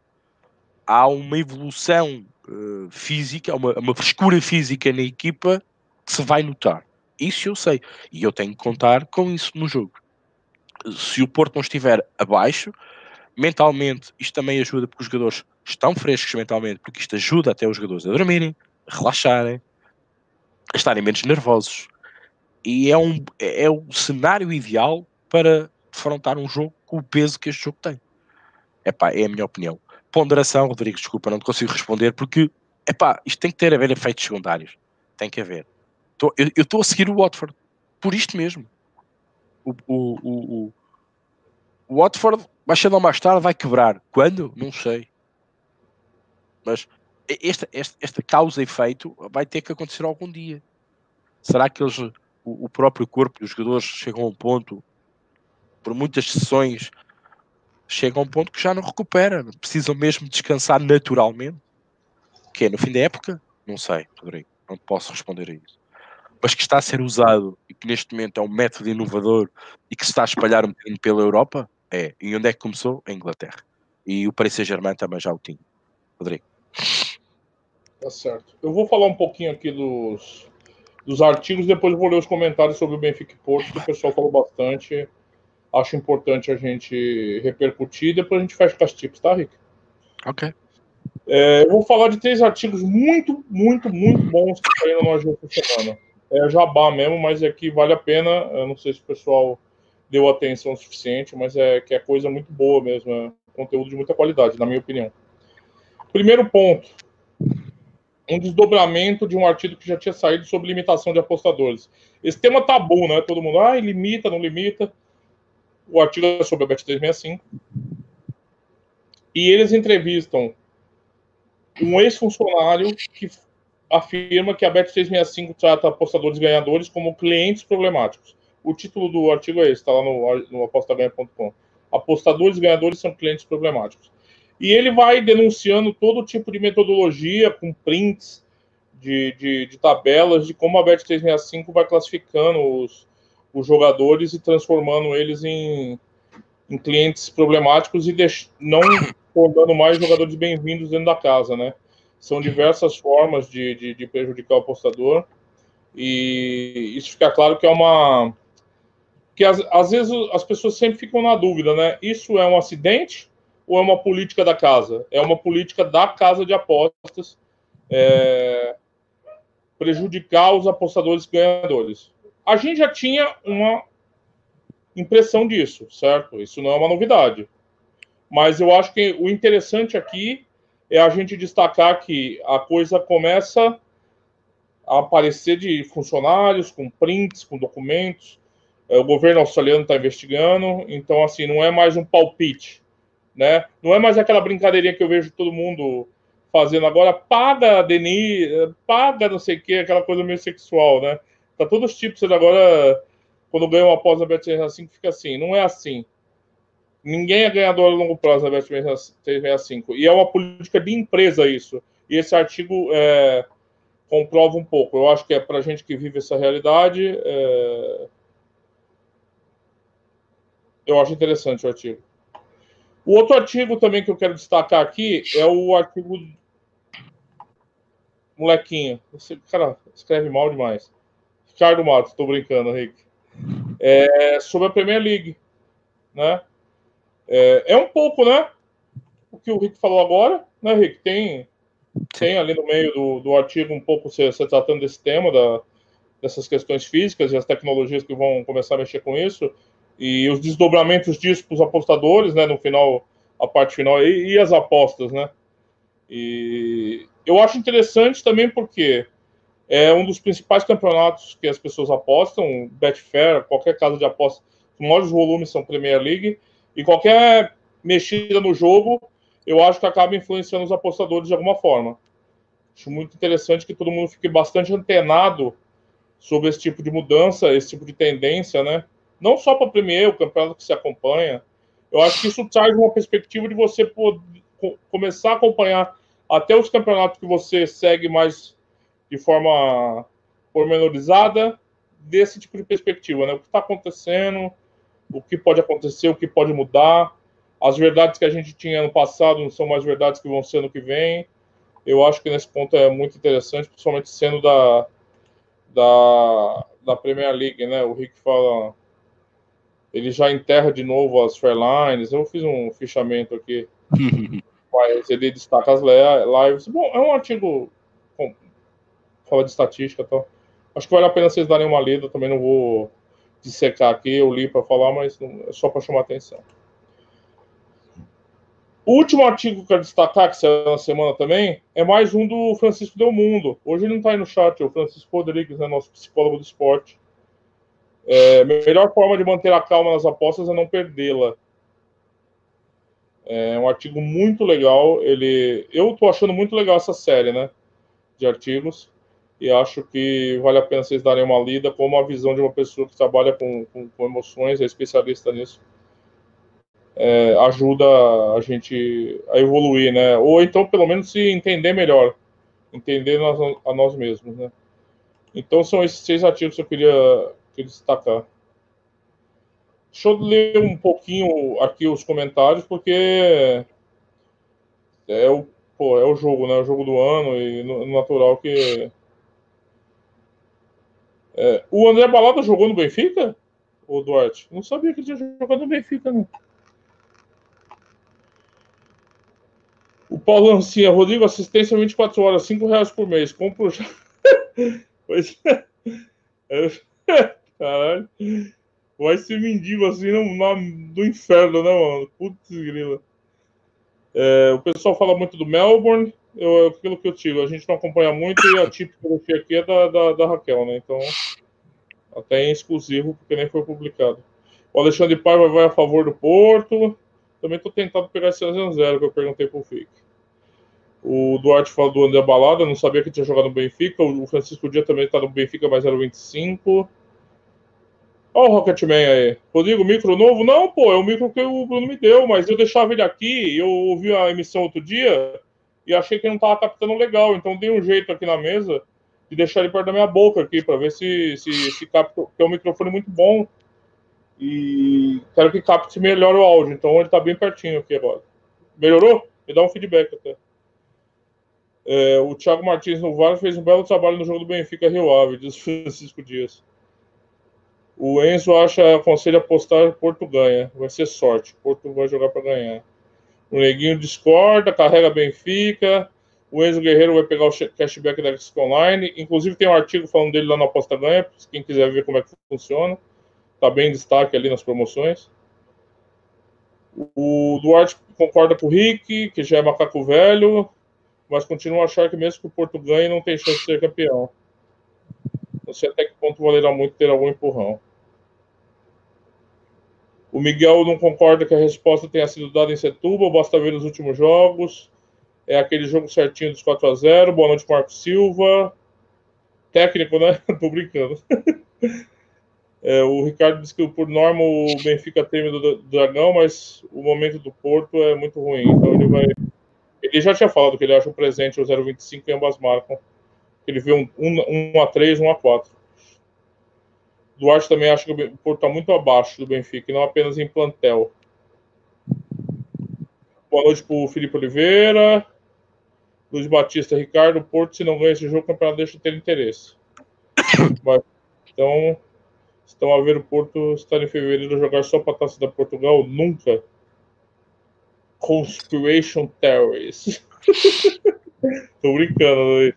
Há uma evolução uh, física, uma, uma frescura física na equipa que se vai notar. Isso eu sei. E eu tenho que contar com isso no jogo. Se o Porto não estiver abaixo, mentalmente, isto também ajuda porque os jogadores estão frescos mentalmente, porque isto ajuda até os jogadores a dormirem, a relaxarem, a estarem menos nervosos. E é, um, é o cenário ideal para afrontar um jogo com o peso que este jogo tem. Epá, é a minha opinião. Ponderação, Rodrigo, desculpa, não te consigo responder porque epá, isto tem que ter a ver efeitos secundários. Tem que haver. Tô, eu estou a seguir o Watford por isto mesmo. O, o, o, o, Watford, mais cedo ou mais tarde, vai quebrar. Quando? Não sei. Mas esta, esta, esta causa e efeito vai ter que acontecer algum dia. Será que eles, o, o próprio corpo dos jogadores chegam a um ponto, por muitas sessões, chegam a um ponto que já não recupera, precisam mesmo descansar naturalmente? Que é no fim da época? Não sei, Rodrigo, não posso responder a isso. Mas que está a ser usado e que neste momento é um método inovador e que se está a espalhar um bocadinho pela Europa, é. E onde é que começou? A Inglaterra. E o Paris Saint-Germain também já o tinha. Rodrigo. Tá certo. Eu vou falar um pouquinho aqui dos, dos artigos, depois vou ler os comentários sobre o Benfica Porto, que o pessoal falou bastante. Acho importante a gente repercutir, depois a gente fecha com as tips, tá, Rick? Ok. É, eu vou falar de três artigos muito, muito, muito bons que saíram no essa semana. É jabá mesmo, mas é que vale a pena. Eu não sei se o pessoal deu atenção suficiente, mas é que é coisa muito boa mesmo. É conteúdo de muita qualidade, na minha opinião. Primeiro ponto, um desdobramento de um artigo que já tinha saído sobre limitação de apostadores. Esse tema tabu, né? Todo mundo, ah, limita, não limita. O artigo é sobre a Bet365. E eles entrevistam um ex-funcionário que afirma que a Bet365 trata apostadores ganhadores como clientes problemáticos. O título do artigo é esse, está lá no, no apostaganha.com. Apostadores ganhadores são clientes problemáticos. E ele vai denunciando todo tipo de metodologia, com prints de, de, de tabelas, de como a Bet365 vai classificando os, os jogadores e transformando eles em, em clientes problemáticos e deix, não tornando mais jogadores bem-vindos dentro da casa, né? São diversas formas de, de, de, prejudicar o apostador e isso fica claro que é uma que às, às vezes as pessoas sempre ficam na dúvida, né? Isso é um acidente ou é uma política da casa? É uma política da casa de apostas é, prejudicar os apostadores ganhadores. A gente já tinha uma impressão disso, certo? Isso não é uma novidade. Mas eu acho que o interessante aqui é a gente destacar que a coisa começa a aparecer de funcionários, com prints, com documentos. É, o governo australiano está investigando, então, assim, não é mais um palpite né? Não é mais aquela brincadeirinha que eu vejo todo mundo fazendo agora, paga Denis, paga não sei o que, aquela coisa meio sexual, né? Tá todos os tipos agora, quando ganha uma após a Bet365, fica assim, não é assim. Ninguém é ganhador a longo prazo da Bet365. E é uma política de empresa isso. E esse artigo é, comprova um pouco. Eu acho que é para gente que vive essa realidade. É... Eu acho interessante o artigo. O outro artigo também que eu quero destacar aqui é o artigo. Molequinho. Esse cara escreve mal demais. Ricardo Matos, estou brincando, Rick. É, sobre a Premier League. Né? É, é, um pouco, né? O que o Rick falou agora, né, Rick? Tem, tem ali no meio do, do artigo um pouco se, se tratando desse tema, da, dessas questões físicas e as tecnologias que vão começar a mexer com isso e os desdobramentos disso para os apostadores, né, no final, a parte final, e, e, as apostas, né. E eu acho interessante também porque é um dos principais campeonatos que as pessoas apostam, Betfair, qualquer casa de aposta, os maiores volumes são Premier League, e qualquer mexida no jogo, eu acho que acaba influenciando os apostadores de alguma forma. Acho muito interessante que todo mundo fique bastante antenado sobre esse tipo de mudança, esse tipo de tendência, né? não só para a Premier, o campeonato que se acompanha. Eu acho que isso traz uma perspectiva de você poder, começar a acompanhar até os campeonatos que você segue mais de forma pormenorizada desse tipo de perspectiva, né? O que está acontecendo, o que pode acontecer, o que pode mudar, as verdades que a gente tinha no passado não são mais verdades que vão ser no que vem. Eu acho que nesse ponto é muito interessante, principalmente sendo da, da, da Premier League, né? O Rick fala. Ele já enterra de novo as Fairlines. Eu fiz um fichamento aqui. mas ele destaca as lives. Bom, é um artigo. Com, fala de estatística e tal. Acho que vale a pena vocês darem uma lida. Também não vou dissecar aqui. Eu li para falar, mas não, é só para chamar atenção. O último artigo que eu quero destacar, que saiu na semana também, é mais um do Francisco Del Mundo. Hoje ele não está aí no chat, é o Francisco Rodrigues, né, nosso psicólogo do esporte. É, melhor forma de manter a calma nas apostas é não perdê-la. É um artigo muito legal. Ele, eu estou achando muito legal essa série, né, de artigos. E acho que vale a pena vocês darem uma lida com uma visão de uma pessoa que trabalha com, com, com emoções, é especialista nisso é, ajuda a gente a evoluir, né? Ou então, pelo menos, se entender melhor, entender nós, a nós mesmos, né? Então, são esses seis ativos que eu queria, queria destacar. Deixa eu ler um pouquinho aqui os comentários, porque é o, pô, é o jogo, né? O jogo do ano e natural que. É, o André Balada jogou no Benfica? O Duarte? Não sabia que ele tinha jogado no Benfica, não. O Paulo Lancinha, Rodrigo, assistência 24 horas, 5 reais por mês. Compro já. pois é. Caralho. Vai ser mendigo assim no, no, do inferno, né, mano? Putz, grila. É, o pessoal fala muito do Melbourne. Eu, aquilo que eu tiro, a gente não acompanha muito e a deixei aqui é da, da, da, Raquel, né? Então, até em exclusivo, porque nem foi publicado. O Alexandre Paiva vai a favor do Porto. Também estou tentando pegar esse 0 que eu perguntei pro Fique. O Duarte falou do André Balada, não sabia que tinha jogado no Benfica. O Francisco Dia também está no Benfica, mas era 25. Olha o Rocketman aí. Rodrigo, micro novo? Não, pô, é o micro que o Bruno me deu, mas eu deixava ele aqui. Eu ouvi a emissão outro dia e achei que não estava captando legal. Então dei um jeito aqui na mesa de deixar ele perto da minha boca aqui, para ver se, se, se capta. Porque é um microfone muito bom. E quero que capte melhor o áudio. Então ele está bem pertinho aqui agora. Melhorou? Me dá um feedback até. É, o Thiago Martins no VAR fez um belo trabalho no jogo do Benfica Rio Ave, diz Francisco Dias. O Enzo acha, aconselha apostar Porto ganha. Vai ser sorte. Porto vai jogar para ganhar. O Neguinho discorda, carrega Benfica. O Enzo Guerreiro vai pegar o cashback da X Online. Inclusive tem um artigo falando dele lá na Aposta Ganha, quem quiser ver como é que funciona. Está bem em destaque ali nas promoções. O Duarte concorda com o Rick, que já é macaco velho, mas continua a achar que mesmo que o Porto ganhe, não tem chance de ser campeão. Não sei até que ponto valerá muito ter algum empurrão. O Miguel não concorda que a resposta tenha sido dada em Setúbal, basta ver os últimos jogos. É aquele jogo certinho dos 4 a 0 Boa noite, Marco Silva. Técnico, né? Tô brincando. É, o Ricardo disse que, por norma, o Benfica teme do Dragão, mas o momento do Porto é muito ruim. Então ele vai. Ele já tinha falado que ele acha o presente o 0,25 e ambas marcam. Ele vê um, um, um a 3, um a 4. Duarte também acha que o Porto está muito abaixo do Benfica, e não apenas em plantel. Boa noite para o Felipe Oliveira. Luiz Batista, Ricardo. Porto, se não ganha esse jogo, o campeonato deixa de ter interesse. Mas, então, Estão a ver o Porto estar em fevereiro jogar só para a taça da Portugal? Nunca. Conspiration Theories. Tô brincando, Luiz.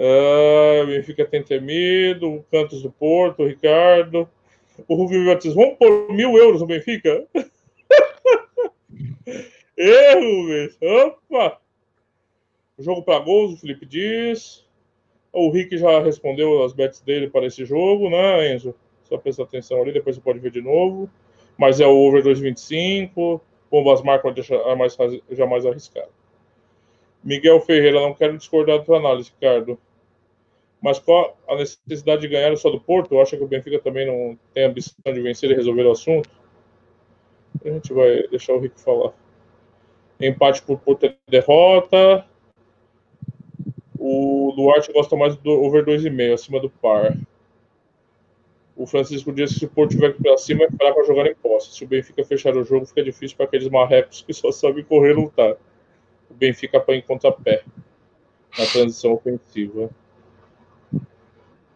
Ah, Benfica tem temido. O Cantos do Porto, o Ricardo. O Rubinho Batista. Vamos por mil euros no Benfica? Erro, Rubens. Opa! Jogo para gols, o Felipe diz. O Rick já respondeu as bets dele para esse jogo, né, Enzo? Só presta atenção ali, depois você pode ver de novo. Mas é o over 2,25. Bombas marcas deixa mais, arriscado. Miguel Ferreira, não quero discordar da tua análise, Ricardo. Mas qual a necessidade de ganhar só do Porto? Acha que o Benfica também não tem ambição de vencer e resolver o assunto? A gente vai deixar o Rick falar. Empate por Porto é derrota. O Duarte gosta mais do over 2,5, acima do par. O Francisco diz que se o Porto tiver que ir pra cima, é para jogar em posse. Se o Benfica fechar o jogo, fica difícil para aqueles marrecos que só sabem correr e lutar. o Benfica apanha em pé na transição ofensiva.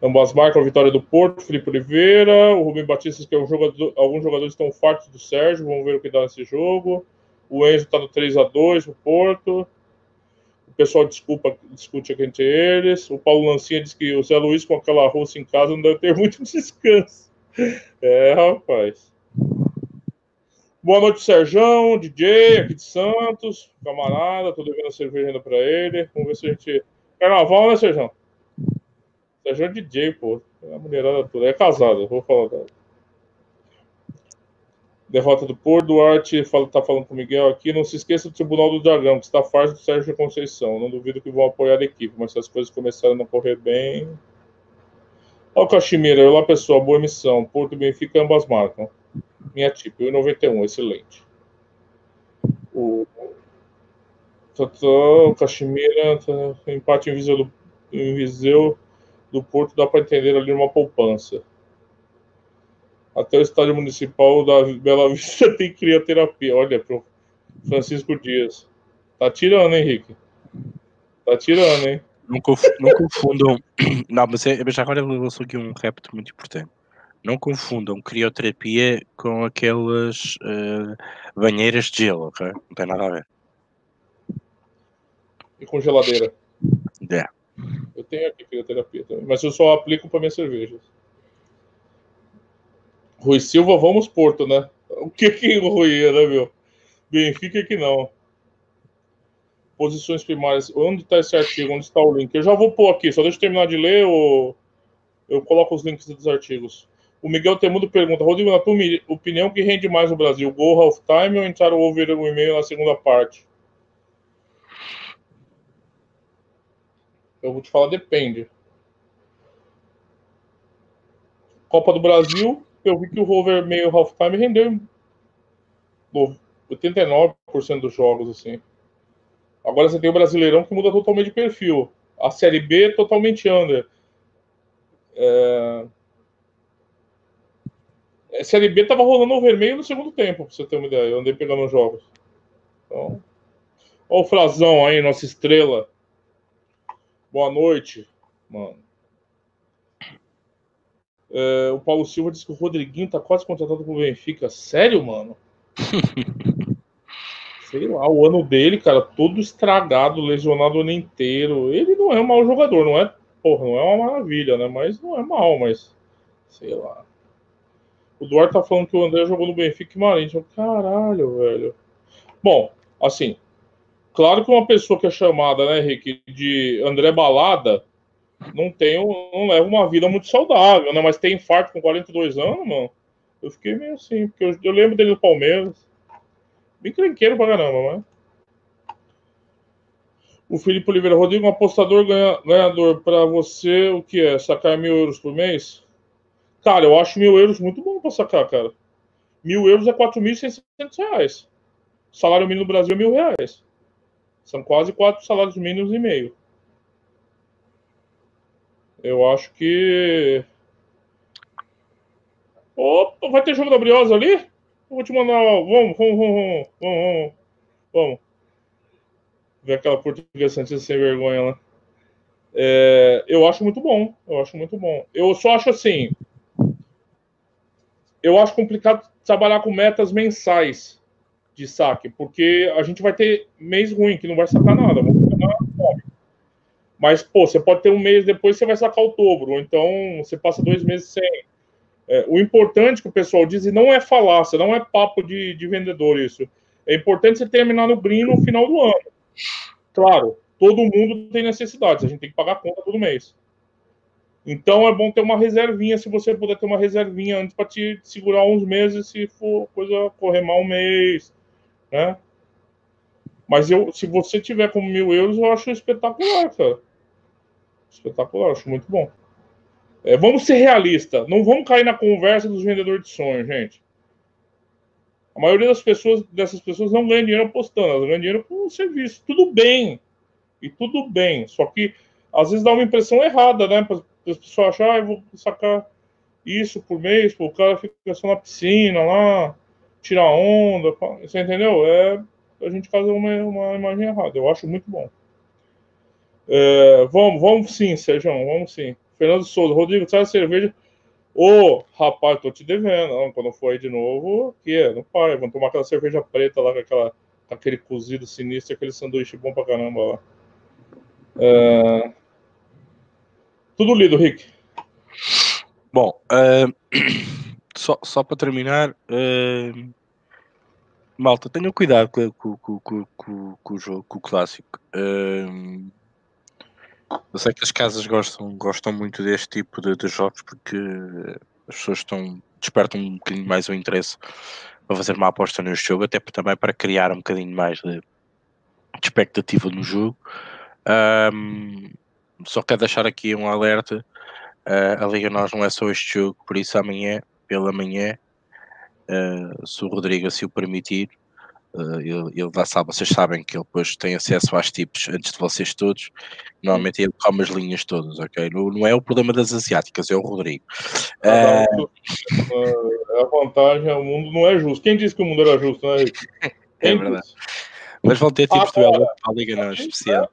Ambas marcam a vitória do Porto, Felipe Oliveira, o Rubem Batista, que é um jogador, alguns jogadores estão fartos do Sérgio, vamos ver o que dá nesse jogo. O Enzo está no 3 a 2 no Porto. O pessoal desculpa, discute aqui entre eles. O Paulo Lancinha diz que o Zé Luiz com aquela russa em casa não deve ter muito descanso. É, rapaz. Boa noite, Serjão, DJ aqui de Santos, camarada, tô devendo cerveja ainda pra ele. Vamos ver se a gente. Carnaval, né, Serjão? Serjão é DJ, pô. A mulherada toda. É casado, vou falar dela. Derrota do Porto, Duarte fala, tá falando com o Miguel aqui. Não se esqueça do Tribunal do Dragão, que está farto do Sérgio Conceição. Não duvido que vão apoiar a equipe, mas se as coisas começarem a não correr bem. Olha o Caximira, olá pessoal, boa emissão. Porto e Benfica ambas marcam minha tip, 1,91, excelente. O, o Caximira, tá, empate em Viseu, em Viseu do Porto dá para entender ali uma poupança. Até o estádio municipal da Bela Vista tem crioterapia. Olha, pro Francisco Dias. Tá tirando, Henrique. Tá tirando, hein? Não, conf, não confundam. Não, mas, é, mas agora eu lançou aqui um repto muito importante. Não confundam crioterapia com aquelas uh, banheiras de gelo, ok? Não tem nada a ver. E com geladeira. É. Eu tenho aqui crioterapia também, mas eu só aplico para minhas cervejas. Rui Silva, vamos Porto, né? O que que ruía, né, meu? Benfica que não. Posições primárias. Onde está esse artigo? Onde está o link? Eu já vou pôr aqui, só deixa eu terminar de ler ou eu coloco os links dos artigos. O Miguel Temudo pergunta: Rodrigo, na tua opinião, que rende mais no Brasil? Gol half time ou entrar o over o e-mail na segunda parte? Eu vou te falar, depende. Copa do Brasil, eu vi que o over meio half time rendeu 89% dos jogos, assim. Agora você tem o Brasileirão que muda totalmente de perfil. A Série B totalmente under. É... Série B tava rolando o vermelho no segundo tempo, pra você ter uma ideia. Eu andei pegando os jogos. Então. Ó o Frazão aí, nossa estrela. Boa noite, mano. É, o Paulo Silva disse que o Rodriguinho tá quase contratado com o Benfica. Sério, mano? Sei lá, o ano dele, cara, todo estragado, lesionado o ano inteiro. Ele não é um mau jogador, não é? Porra, não é uma maravilha, né? Mas não é mal, mas. Sei lá. O Duarte tá falando que o André jogou no Benfica e Marins. Caralho, velho. Bom, assim, claro que uma pessoa que é chamada, né, Henrique, de André Balada, não tem, não leva uma vida muito saudável, né? Mas tem infarto com 42 anos, mano. Eu fiquei meio assim, porque eu, eu lembro dele no Palmeiras. Bem crenqueiro pra caramba, né? O Felipe Oliveira Rodrigo, um apostador ganha, ganhador para você, o que é? Sacar mil euros por mês? Cara, eu acho mil euros muito bom para sacar, cara. Mil euros é 4.600 reais. Salário mínimo no Brasil é mil reais. São quase quatro salários mínimos e meio. Eu acho que. Opa, vai ter jogo da Briosa ali? Eu vou te mandar. Vamos, vamos, vamos, vamos, vamos. Ver aquela portuguesa santista sem vergonha lá. É, eu acho muito bom. Eu acho muito bom. Eu só acho assim eu acho complicado trabalhar com metas mensais de saque, porque a gente vai ter mês ruim, que não vai sacar nada, Mas, pô, você pode ter um mês depois você vai sacar o ou então você passa dois meses sem. É, o importante que o pessoal diz, e não é falácia, não é papo de, de vendedor isso. É importante você terminar no green no final do ano. Claro, todo mundo tem necessidades, a gente tem que pagar a conta todo mês. Então é bom ter uma reservinha, se você puder ter uma reservinha antes para te segurar uns meses, se for coisa correr mal um mês, né? Mas eu, se você tiver com mil euros, eu acho espetacular, cara. Espetacular, acho muito bom. É, vamos ser realistas, não vamos cair na conversa dos vendedores de sonhos, gente. A maioria das pessoas, dessas pessoas não ganha dinheiro apostando, elas ganham dinheiro com serviço. Tudo bem, e tudo bem. Só que às vezes dá uma impressão errada, né? as pessoas acham, ah, eu vou sacar isso por mês, o cara fica só na piscina lá, tirar onda, você entendeu? É, a gente faz uma, uma imagem errada. Eu acho muito bom. É, vamos, vamos sim, Sérgio, vamos sim. Fernando Souza, Rodrigo, traz cerveja. Ô, rapaz, tô te devendo. Não, quando for aí de novo, que é? Não pai, vamos tomar aquela cerveja preta lá com, aquela, aquele cozido sinistro, aquele sanduíche bom pra caramba lá. É... Tudo lido, Rick. Bom, uh, só, só para terminar, uh, malta, tenham cuidado com, com, com, com, o jogo, com o clássico. Uh, eu sei que as casas gostam, gostam muito deste tipo de, de jogos porque as pessoas estão, despertam um bocadinho mais o interesse para fazer uma aposta neste jogo, até também para criar um bocadinho mais de, de expectativa no jogo. Só quero deixar aqui um alerta. Uh, a Liga Nós não é só este jogo, por isso amanhã, pela manhã, uh, se o Rodrigo assim o permitir, Uh, ele, ele lá sabe, vocês sabem que ele depois tem acesso às tipos antes de vocês todos. Normalmente ele come as linhas todas, ok? Não, não é o problema das asiáticas, é o Rodrigo. Uh... A vantagem é o mundo não é justo. Quem disse que o mundo era justo, né? é verdade. Mas vão ter tipos Agora, de para a Liga não especial.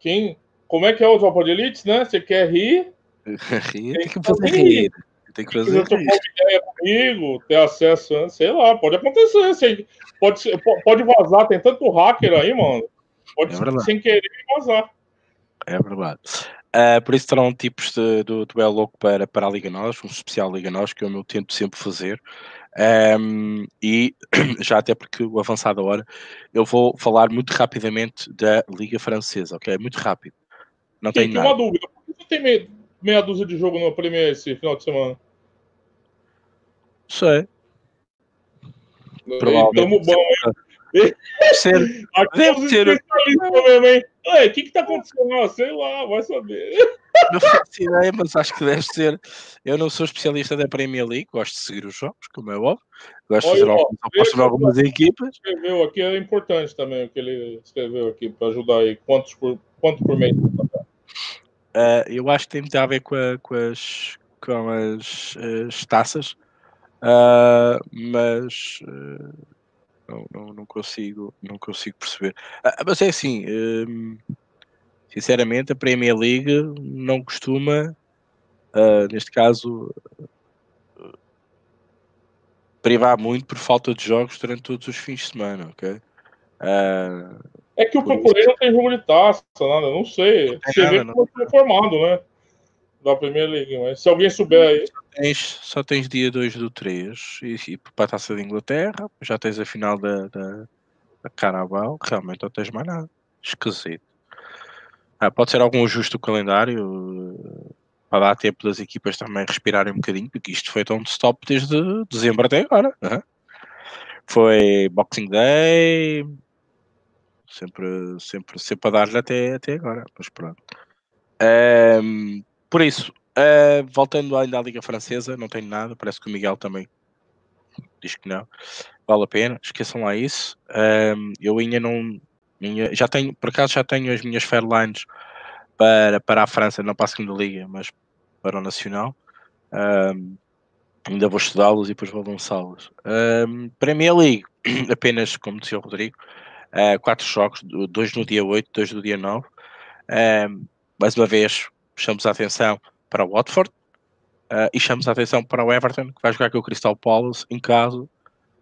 Quem, como é que é o Tropa de Elite, né? Você quer rir? rir tem que fazer rir tem que fazer. Se ideia comigo, ter acesso, sei lá, pode acontecer. Sei, pode, pode vazar, tem tanto hacker aí, mano. Pode é sem querer vazar. É verdade. Uh, por isso terão tipos de, do duelo louco para, para a Liga Nós, um especial Liga Nós, que eu tento sempre fazer. Um, e já até porque o avançado hora, eu vou falar muito rapidamente da Liga Francesa, ok? Muito rápido. Não tem nada. uma dúvida. Por que você tem meia, meia dúzia de jogo no Premier esse final de semana? Sei. Provavelmente. Tamo bom, ser. Deve ser. Mesmo, hein? o que que tá acontecendo? Ah, sei lá, vai saber. Não faço ideia, mas acho que deve ser. Eu não sou especialista da Premier League, gosto de seguir os jogos, como é óbvio. Gosto Olha, de fazer algumas, algumas equipas. Escreveu aqui é importante também o que ele escreveu aqui para ajudar aí. Quantos por, quanto por mês? Uh, eu acho que tem muito a ver com, a, com as, com as, as taças Uh, mas uh, não, não, não, consigo, não consigo perceber. Uh, mas é assim, sinceramente, a Premier League não costuma, neste caso, privar muito por falta de jogos durante todos os fins de semana, ok? é que o Procurei não tem jogo de taça, nada, não sei. Você vê como foi formado, né? Da Premier League, mas se alguém souber aí. Só tens, só tens dia 2 do 3 e, e para a taça de Inglaterra, já tens a final da, da, da Carabao, realmente não tens mais nada. Esquisito. Ah, pode ser algum ajuste do calendário para dar tempo das equipas também respirarem um bocadinho, porque isto foi tão stop desde dezembro até agora. Uhum. Foi Boxing Day, sempre, sempre, sempre a dar-lhe até, até agora, mas pronto. Um, por isso, uh, voltando ainda à Liga Francesa, não tenho nada, parece que o Miguel também diz que não. Vale a pena, esqueçam lá isso. Uh, eu ainda não. Minha, já tenho, por acaso já tenho as minhas Fairlines para, para a França, não para a segunda liga, mas para o Nacional. Um, ainda vou estudá-los e depois vou lançá-los. Um, Premier League, apenas, como disse o Rodrigo, uh, quatro jogos, dois no dia 8, dois no dia 9. Um, mais uma vez, chamamos a atenção para o Watford uh, e chamamos a atenção para o Everton, que vai jogar com o Crystal Palace em caso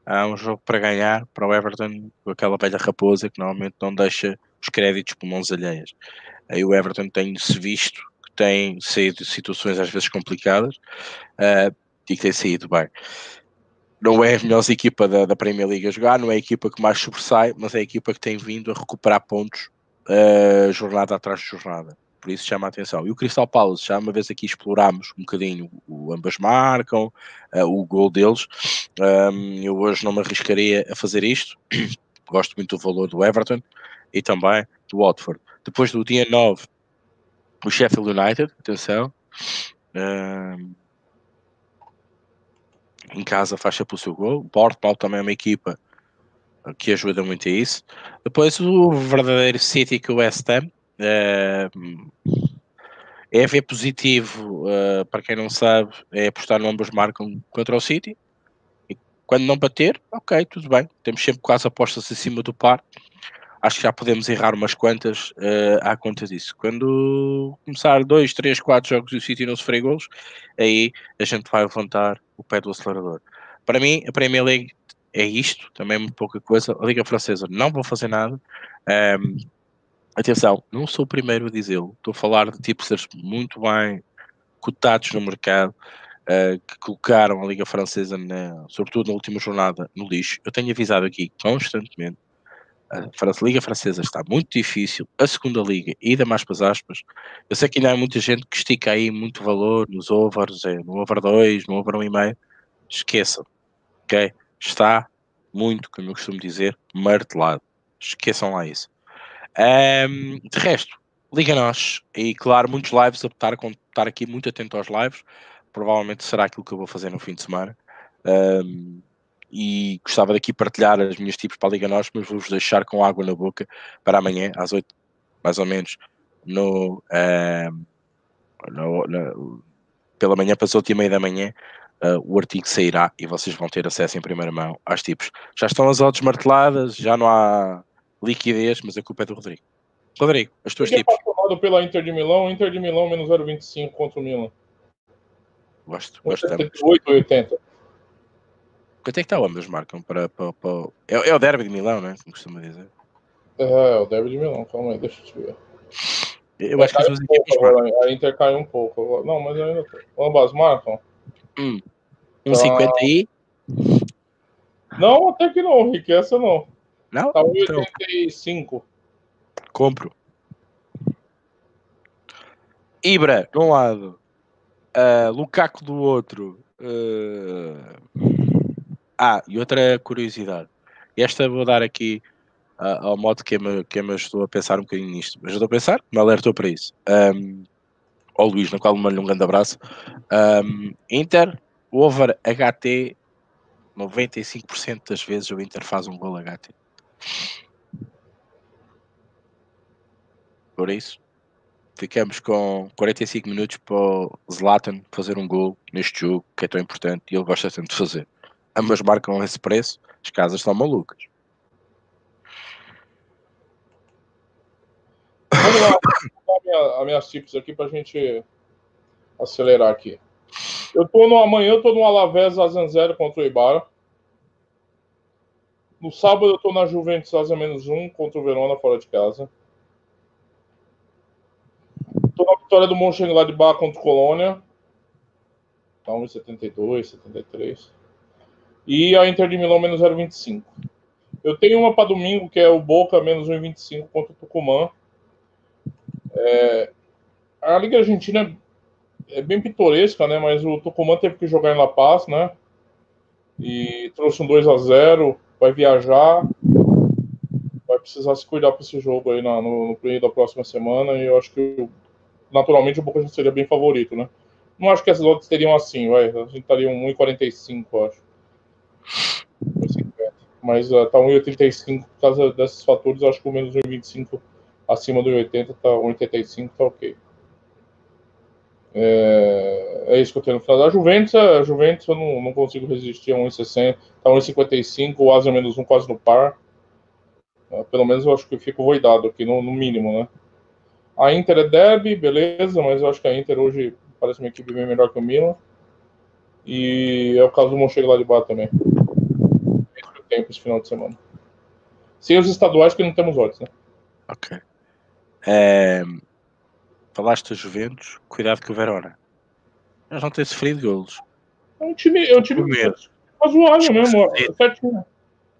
há um jogo para ganhar para o Everton, com aquela velha raposa que normalmente não deixa os créditos por mãos alheias. Aí o Everton tem-se visto que tem saído de situações às vezes complicadas uh, e que tem saído bem. Não é a melhor equipa da, da, Premier League a jogar, não é a equipa que mais sobressai, mas é a equipa que tem vindo a recuperar pontos uh, jornada atrás de jornada por isso chama a atenção. E o Crystal Palace, já uma vez aqui explorámos um bocadinho o, ambas marcam, uh, o gol deles. Um, eu hoje não me arriscaria a fazer isto, gosto muito do valor do Everton e também do Watford. Depois do dia 9, o Sheffield United, atenção. Um, em casa sempre o seu gol. O também é uma equipa que ajuda muito a isso. Depois o verdadeiro City que o West Ham, é, é ver positivo, uh, para quem não sabe, é apostar no ambos marcam contra o City. E Quando não bater, ok, tudo bem. Temos sempre quase apostas acima do par. Acho que já podemos errar umas quantas uh, à conta disso. Quando começar dois, três, quatro jogos e o City não sofrer golos, aí a gente vai levantar o pé do acelerador. Para mim, a Premier League é isto, também é muito pouca coisa. A Liga Francesa não vou fazer nada. Um, atenção, não sou o primeiro a dizê-lo. Estou a falar de tipsters muito bem cotados no mercado. Uh, que colocaram a Liga Francesa, na, sobretudo na última jornada, no lixo. Eu tenho avisado aqui constantemente. A Liga Francesa está muito difícil. A segunda Liga, ainda mais para as aspas. Eu sei que ainda há muita gente que estica aí muito valor nos overs, é, no over 2, no over 1,5. Esqueçam, ok? Está muito, como eu costumo dizer, martelado. Esqueçam lá isso. Um, de resto, liga nós. E claro, muitos lives, a estar, estar aqui muito atento aos lives provavelmente será aquilo que eu vou fazer no fim de semana. Um, e gostava daqui partilhar as minhas tipos para a Liga Nós, mas vou-vos deixar com água na boca para amanhã, às 8, mais ou menos, no, um, no, no pela manhã, para as 8 e meia da manhã, uh, o artigo sairá e vocês vão ter acesso em primeira mão aos tipos. Já estão as odds marteladas, já não há liquidez, mas a culpa é do Rodrigo. Rodrigo, as tuas tipos. apaixonado pela Inter de Milão, Inter de Milão menos 0,25 contra o Milan. Gosto, gosto 78 ou 80. Quanto é que está o ambos marcam para, para, para... É, é, o derby de Milão, não é? Como costuma dizer. É, é o derby de Milão, calma aí, deixa eu te ver. Eu acho que as duas um equipes marcam. A Inter caiu um pouco. Não, mas ainda Ambas marcam. Hum. 1,50 tá... aí? Não, até que não, Rick, essa não. Não? Tá 1,85. Então... Compro. Ibra, de um lado uh, Lukaku do outro. Uh... Ah, e outra curiosidade. Esta vou dar aqui uh, ao modo que me, que me ajudou a pensar um bocadinho nisto. Me ajudou a pensar, me alertou para isso. Um, ao Luís, no qual mando um grande abraço. Um, Inter, over HT, 95% das vezes o Inter faz um gol HT. Por isso, ficamos com 45 minutos para o Zlatan fazer um gol neste jogo que é tão importante e ele gosta tanto de fazer. Ambas marcam esse preço, as casas estão malucas. Vamos lá, vou as minhas tips aqui para a gente acelerar aqui. Eu tô no amanhã, eu tô no Alavés Azan contra o Ibara. No sábado eu tô na Juventus Asa menos um contra o Verona fora de casa. Tô na vitória do Mönchengladbach contra o Colônia. Tá 1,72, 73. E a Inter de Milão menos 0,25. Eu tenho uma para domingo, que é o Boca menos 1,25 contra o Tucumã. É, a Liga Argentina é bem pitoresca, né? Mas o Tucumã teve que jogar em La Paz, né? E trouxe um 2 a 0 Vai viajar. Vai precisar se cuidar para esse jogo aí no, no, no da próxima semana. E eu acho que naturalmente o Boca já seria bem favorito, né? Não acho que essas outras teriam assim, vai. A gente estaria 1,45, acho. 1,50. Mas uh, tá 1,85 por causa desses fatores. Acho que o menos 1,25 acima do 1,80 tá 1,85 tá ok. É, é, isso que eu tenho no final. A Juventus, a Juventus eu não, não consigo resistir a 1,60. Tá 1,55. O Asa menos 1 quase no par. Uh, pelo menos eu acho que eu fico voidado aqui, no, no mínimo, né? A Inter é derby, beleza, mas eu acho que a Inter hoje parece uma equipe bem melhor que o Milan. E é o caso do Mönchengladbach também. Esse tempo esse final de semana. Sem os estaduais que não temos odds, né? Ok. É... Falaste da Juventus, cuidado com o Verona. Eles não têm sofrido golos. É um time, é um time razoável mesmo, certinho.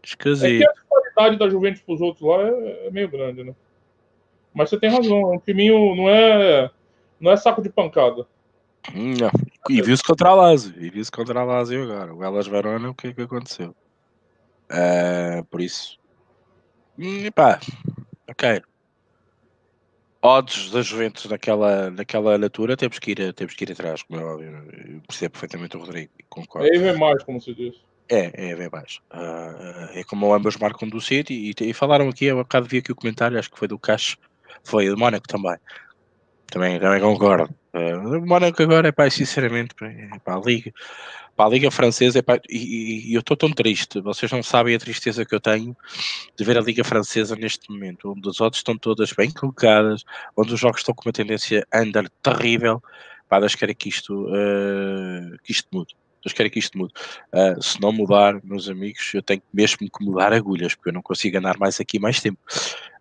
Esquisito. É que a qualidade da Juventus para os outros lá é, é meio grande, né? Mas você tem razão, é um timinho não é, não é saco de pancada. Não. E viu-se contra a Lazio. E viu-se contra a Lazio agora. O Elas Verona, o que é que aconteceu? Uh, por isso. Hum, pá, ok. Odds da Juventus naquela, naquela altura temos que, ir, temos que ir atrás, como é óbvio. Eu percebo perfeitamente o Rodrigo. Concordo. É ver mais, como se diz. É, é ver mais. Uh, é como ambas marcam do City e, e falaram aqui, eu bocado vi aqui o comentário, acho que foi do Cacho foi o Mónaco também. Também, também concordo. Uh, o Mónaco agora é pá, sinceramente, é, pá, a Liga, para a Liga Francesa, epá, e, e, eu estou tão triste, vocês não sabem a tristeza que eu tenho de ver a Liga Francesa neste momento, onde as odds estão todas bem colocadas, onde os jogos estão com uma tendência under terrível, pá, Deus queira que isto, uh, que isto mude. Deus queira que isto mude. Uh, se não mudar, meus amigos, eu tenho mesmo que mudar agulhas, porque eu não consigo andar mais aqui mais tempo.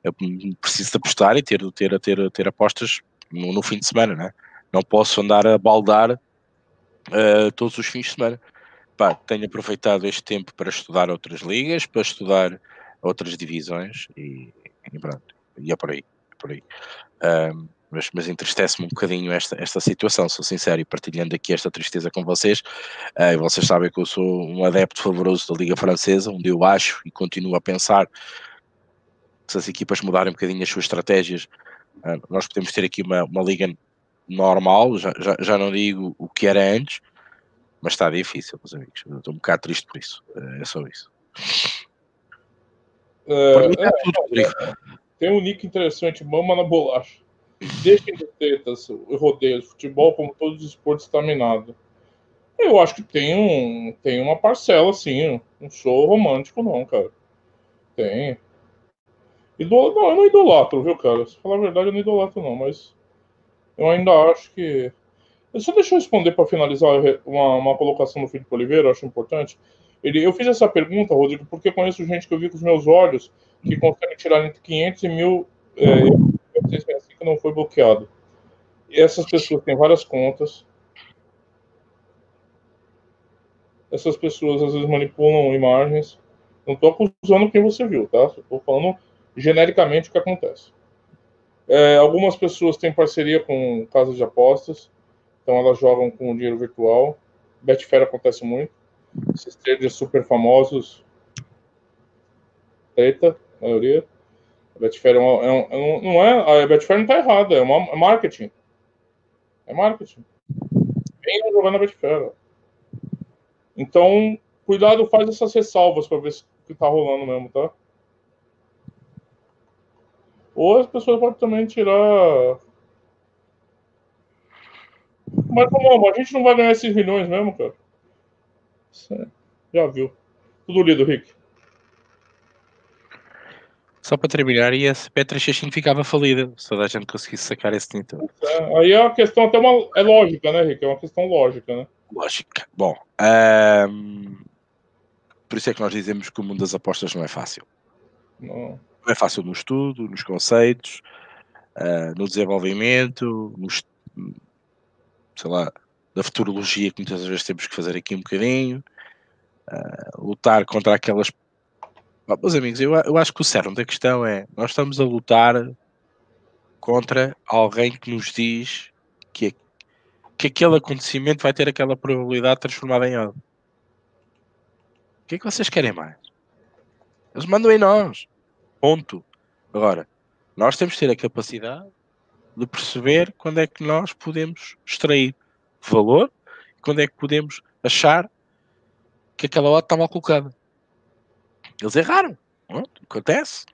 Eu preciso de apostar e ter, ter, ter, ter apostas no, no fim de semana, né? não posso andar a baldar uh, todos os fins de semana. Pá, tenho aproveitado este tempo para estudar outras ligas, para estudar outras divisões e, e pronto, e é por aí. É por aí. Um, mas, mas entristece-me um bocadinho esta, esta situação, sou sincero, e partilhando aqui esta tristeza com vocês. Uh, vocês sabem que eu sou um adepto favoroso da Liga Francesa, onde eu acho e continuo a pensar que se as equipas mudarem um bocadinho as suas estratégias, uh, nós podemos ter aqui uma, uma liga normal, já, já, já não digo o que era antes, mas está difícil, meus amigos. estou um bocado triste por isso. Uh, é só isso. É, é, tudo, é, tem um nick interessante, Mama na Bolacha. Deixem de tetas e rodeios, futebol, como todos os esportes, está minado. Eu acho que tem, um, tem uma parcela, assim. Não sou romântico, não, cara. Tem. Idol... Não, eu não idolatro, viu, cara? Se falar a verdade, eu não idolatro, não, mas eu ainda acho que. Só deixa eu responder para finalizar uma, uma colocação do Felipe Oliveira, eu acho importante. Ele, eu fiz essa pergunta, Rodrigo, porque conheço gente que eu vi com os meus olhos que consegue tirar entre 500 e 1000 é, que não foi bloqueado. E essas pessoas têm várias contas. Essas pessoas às vezes manipulam imagens. Não estou acusando quem você viu, tá? Estou falando genericamente o que acontece. É, algumas pessoas têm parceria com casas de apostas, então elas jogam com dinheiro virtual. Betfair acontece muito. Esses traders super famosos, treta, a maioria. A Betfair é, é, é um, não é, a Betfair não está errada, é, é marketing. É marketing. Venham jogar na Betfair. Então, cuidado, faz essas ressalvas para ver se está rolando mesmo, tá? Ou as pessoas podem também tirar. Mas como a gente não vai ganhar esses milhões mesmo, cara. Já viu. Tudo lido, Rick. Só para terminar, e a Petra ficava falida se toda a gente conseguisse sacar esse tinto. É, aí é uma questão até uma. É lógica, né, Rick? É uma questão lógica, né? Lógica. Bom. Um... Por isso é que nós dizemos que o mundo das apostas não é fácil. Não não é fácil no estudo, nos conceitos, uh, no desenvolvimento, nos, sei lá, da futurologia que muitas vezes temos que fazer aqui um bocadinho, uh, lutar contra aquelas. Oh, meus amigos, eu, eu acho que o cerne da questão é: nós estamos a lutar contra alguém que nos diz que, que aquele acontecimento vai ter aquela probabilidade transformada em algo. O que é que vocês querem mais? Eles mandam em nós. Ponto. Agora, nós temos que ter a capacidade de perceber quando é que nós podemos extrair valor e quando é que podemos achar que aquela hora está mal colocada. Eles erraram. Não? Acontece.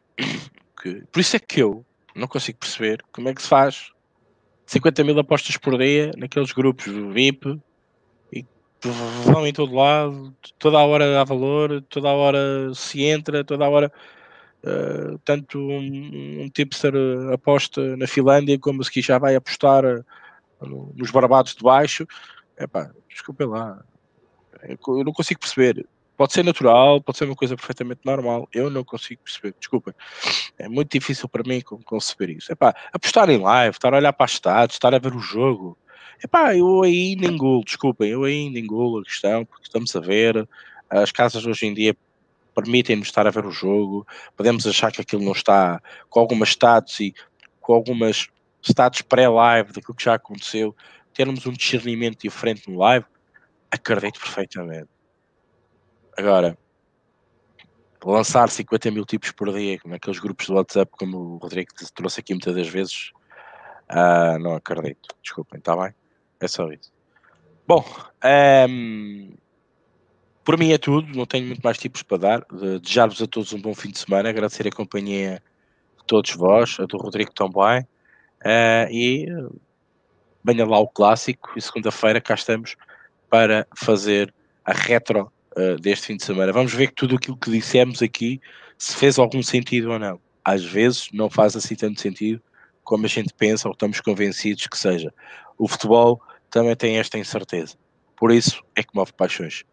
Por isso é que eu não consigo perceber como é que se faz 50 mil apostas por dia naqueles grupos VIP e vão em todo lado, toda a hora há valor, toda a hora se entra, toda a hora Uh, tanto um, um tipster aposta na Finlândia como se já vai apostar uh, nos barbados de baixo. Epá, desculpem lá, eu não consigo perceber. Pode ser natural, pode ser uma coisa perfeitamente normal. Eu não consigo perceber, desculpem. É muito difícil para mim conceber isso. Epá, apostar em live, estar a olhar para as estados, estar a ver o jogo. Epá, eu ainda engulo, desculpem, eu ainda engulo a questão, porque estamos a ver. As casas hoje em dia permitem-nos estar a ver o jogo, podemos achar que aquilo não está com algumas status e com algumas status pré-live daquilo que já aconteceu, termos um discernimento diferente no live, acredito perfeitamente. Agora, lançar 50 mil tipos por dia naqueles grupos do WhatsApp, como o Rodrigo trouxe aqui muitas das vezes, uh, não acredito. Desculpem, está bem? É só isso. Bom, um, ehm, por mim é tudo, não tenho muito mais tipos para dar. Desejar-vos a todos um bom fim de semana, agradecer a companhia de todos vós, a do Rodrigo também. Uh, e venha lá o clássico e segunda-feira cá estamos para fazer a retro uh, deste fim de semana. Vamos ver que tudo aquilo que dissemos aqui se fez algum sentido ou não. Às vezes não faz assim tanto sentido como a gente pensa ou estamos convencidos que seja. O futebol também tem esta incerteza. Por isso é que move paixões.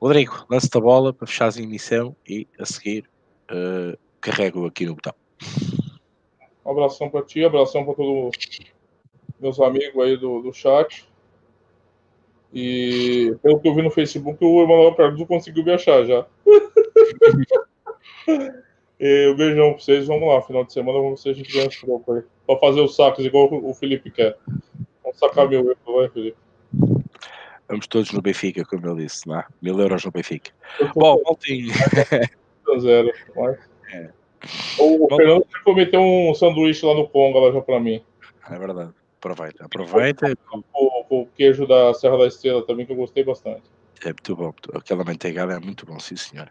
Rodrigo, lance-te a bola para fechar a emissão e a seguir uh, carrego aqui no botão. Um abração para ti, abração para todos meus amigos aí do, do chat. E pelo que eu vi no Facebook, o Emanuel Cardoso conseguiu me achar já. e um beijão pra vocês. Vamos lá, final de semana, vamos ver se a gente ganha esse troco aí. Pra fazer os sacos igual o Felipe quer. Vamos sacar euros, vai, Felipe. Vamos todos no Benfica, como ele disse, não é? Mil euros no Benfica. Bom, Maltinho. Zero, mas... é. O Bom, Fernando cometeu um sanduíche lá no Conga, lá já pra mim. É verdade. Aproveita, aproveita. Com, com, o queijo da Serra da Estrela também, que eu gostei bastante. É muito bom. Aquela manteigada é muito bom, sim, senhor.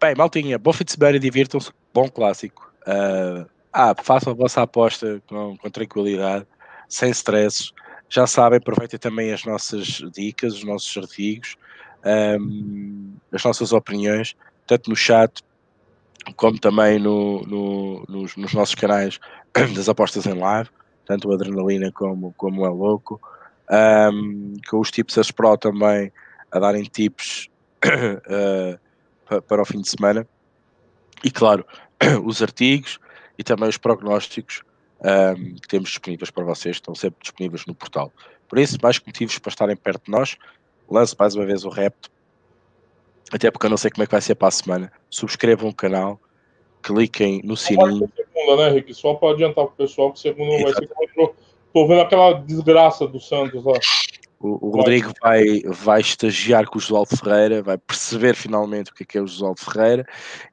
Bem, maltinha, bom fim de semana e divirtam-se. Bom clássico. Uh, ah, façam a vossa aposta com, com tranquilidade, sem stresses já sabem, aproveitem também as nossas dicas, os nossos artigos, um, as nossas opiniões, tanto no chat como também no, no, nos, nos, nossos canais das apostas em live, tanto o Adrenalina como, como o É Louco, um, com os tips as Pro também a darem tips uh, para o fim de semana, e claro, os artigos e também os prognósticos um, que temos disponíveis para vocês, estão sempre disponíveis no portal. Por isso, mais motivos para estarem perto de nós. Lance mais uma vez o repto, até porque eu não sei como é que vai ser para a semana. Subscrevam o canal, cliquem no sininho. Segunda, né, Rick? Só para adiantar para o pessoal que segunda não vai ser Estou vendo aquela desgraça do Santos lá. O, o Rodrigo vai, vai estagiar com o Josualdo Ferreira, vai perceber finalmente o que é, que é o Josualdo Ferreira,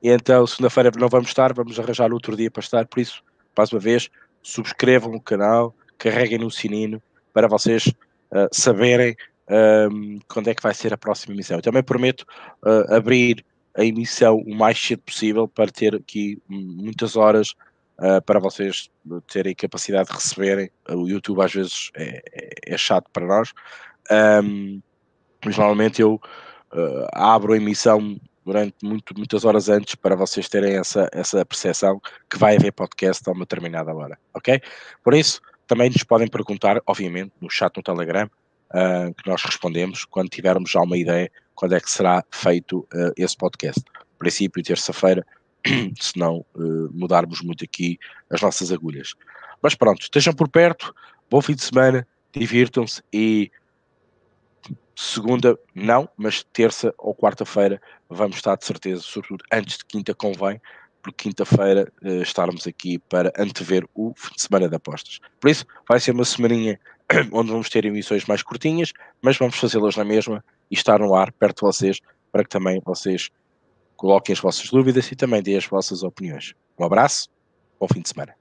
e então segunda-feira não vamos estar, vamos arranjar outro dia para estar, por isso, mais uma vez, subscrevam o canal, carreguem no sininho para vocês uh, saberem ehm, quando é que vai ser a próxima emissão. Eu também prometo uh, abrir a emissão o mais cedo possível para ter aqui muitas horas uh, para vocês terem capacidade de receberem. O YouTube às vezes é, é, é chato para nós, um, ehm, mas normalmente eu abro a emissão durante muito, muitas horas antes para vocês terem essa, essa percepção que vai haver podcast a uma determinada hora, ok? Por isso, também nos podem perguntar, obviamente, no chat no Telegram, uh, que nós respondemos quando tivermos já uma ideia quando é que será feito uh, esse podcast. Princípio, terça-feira, se não uh, mudarmos muito aqui as nossas agulhas. Mas pronto, estejam por perto, bom fim de semana, divirtam-se e segunda não, mas terça ou quarta-feira vamos estar de certeza, sobretudo antes de quinta convém, porque quinta-feira uh, estarmos aqui para antever o fim de semana de apostas. Por isso, vai ser uma semaninha onde vamos ter emissões mais curtinhas, mas vamos fazê-las na mesma e estar no ar perto de vocês, para que também vocês coloquem as vossas dúvidas e também deem as vossas opiniões. Um abraço, bom fim de semana.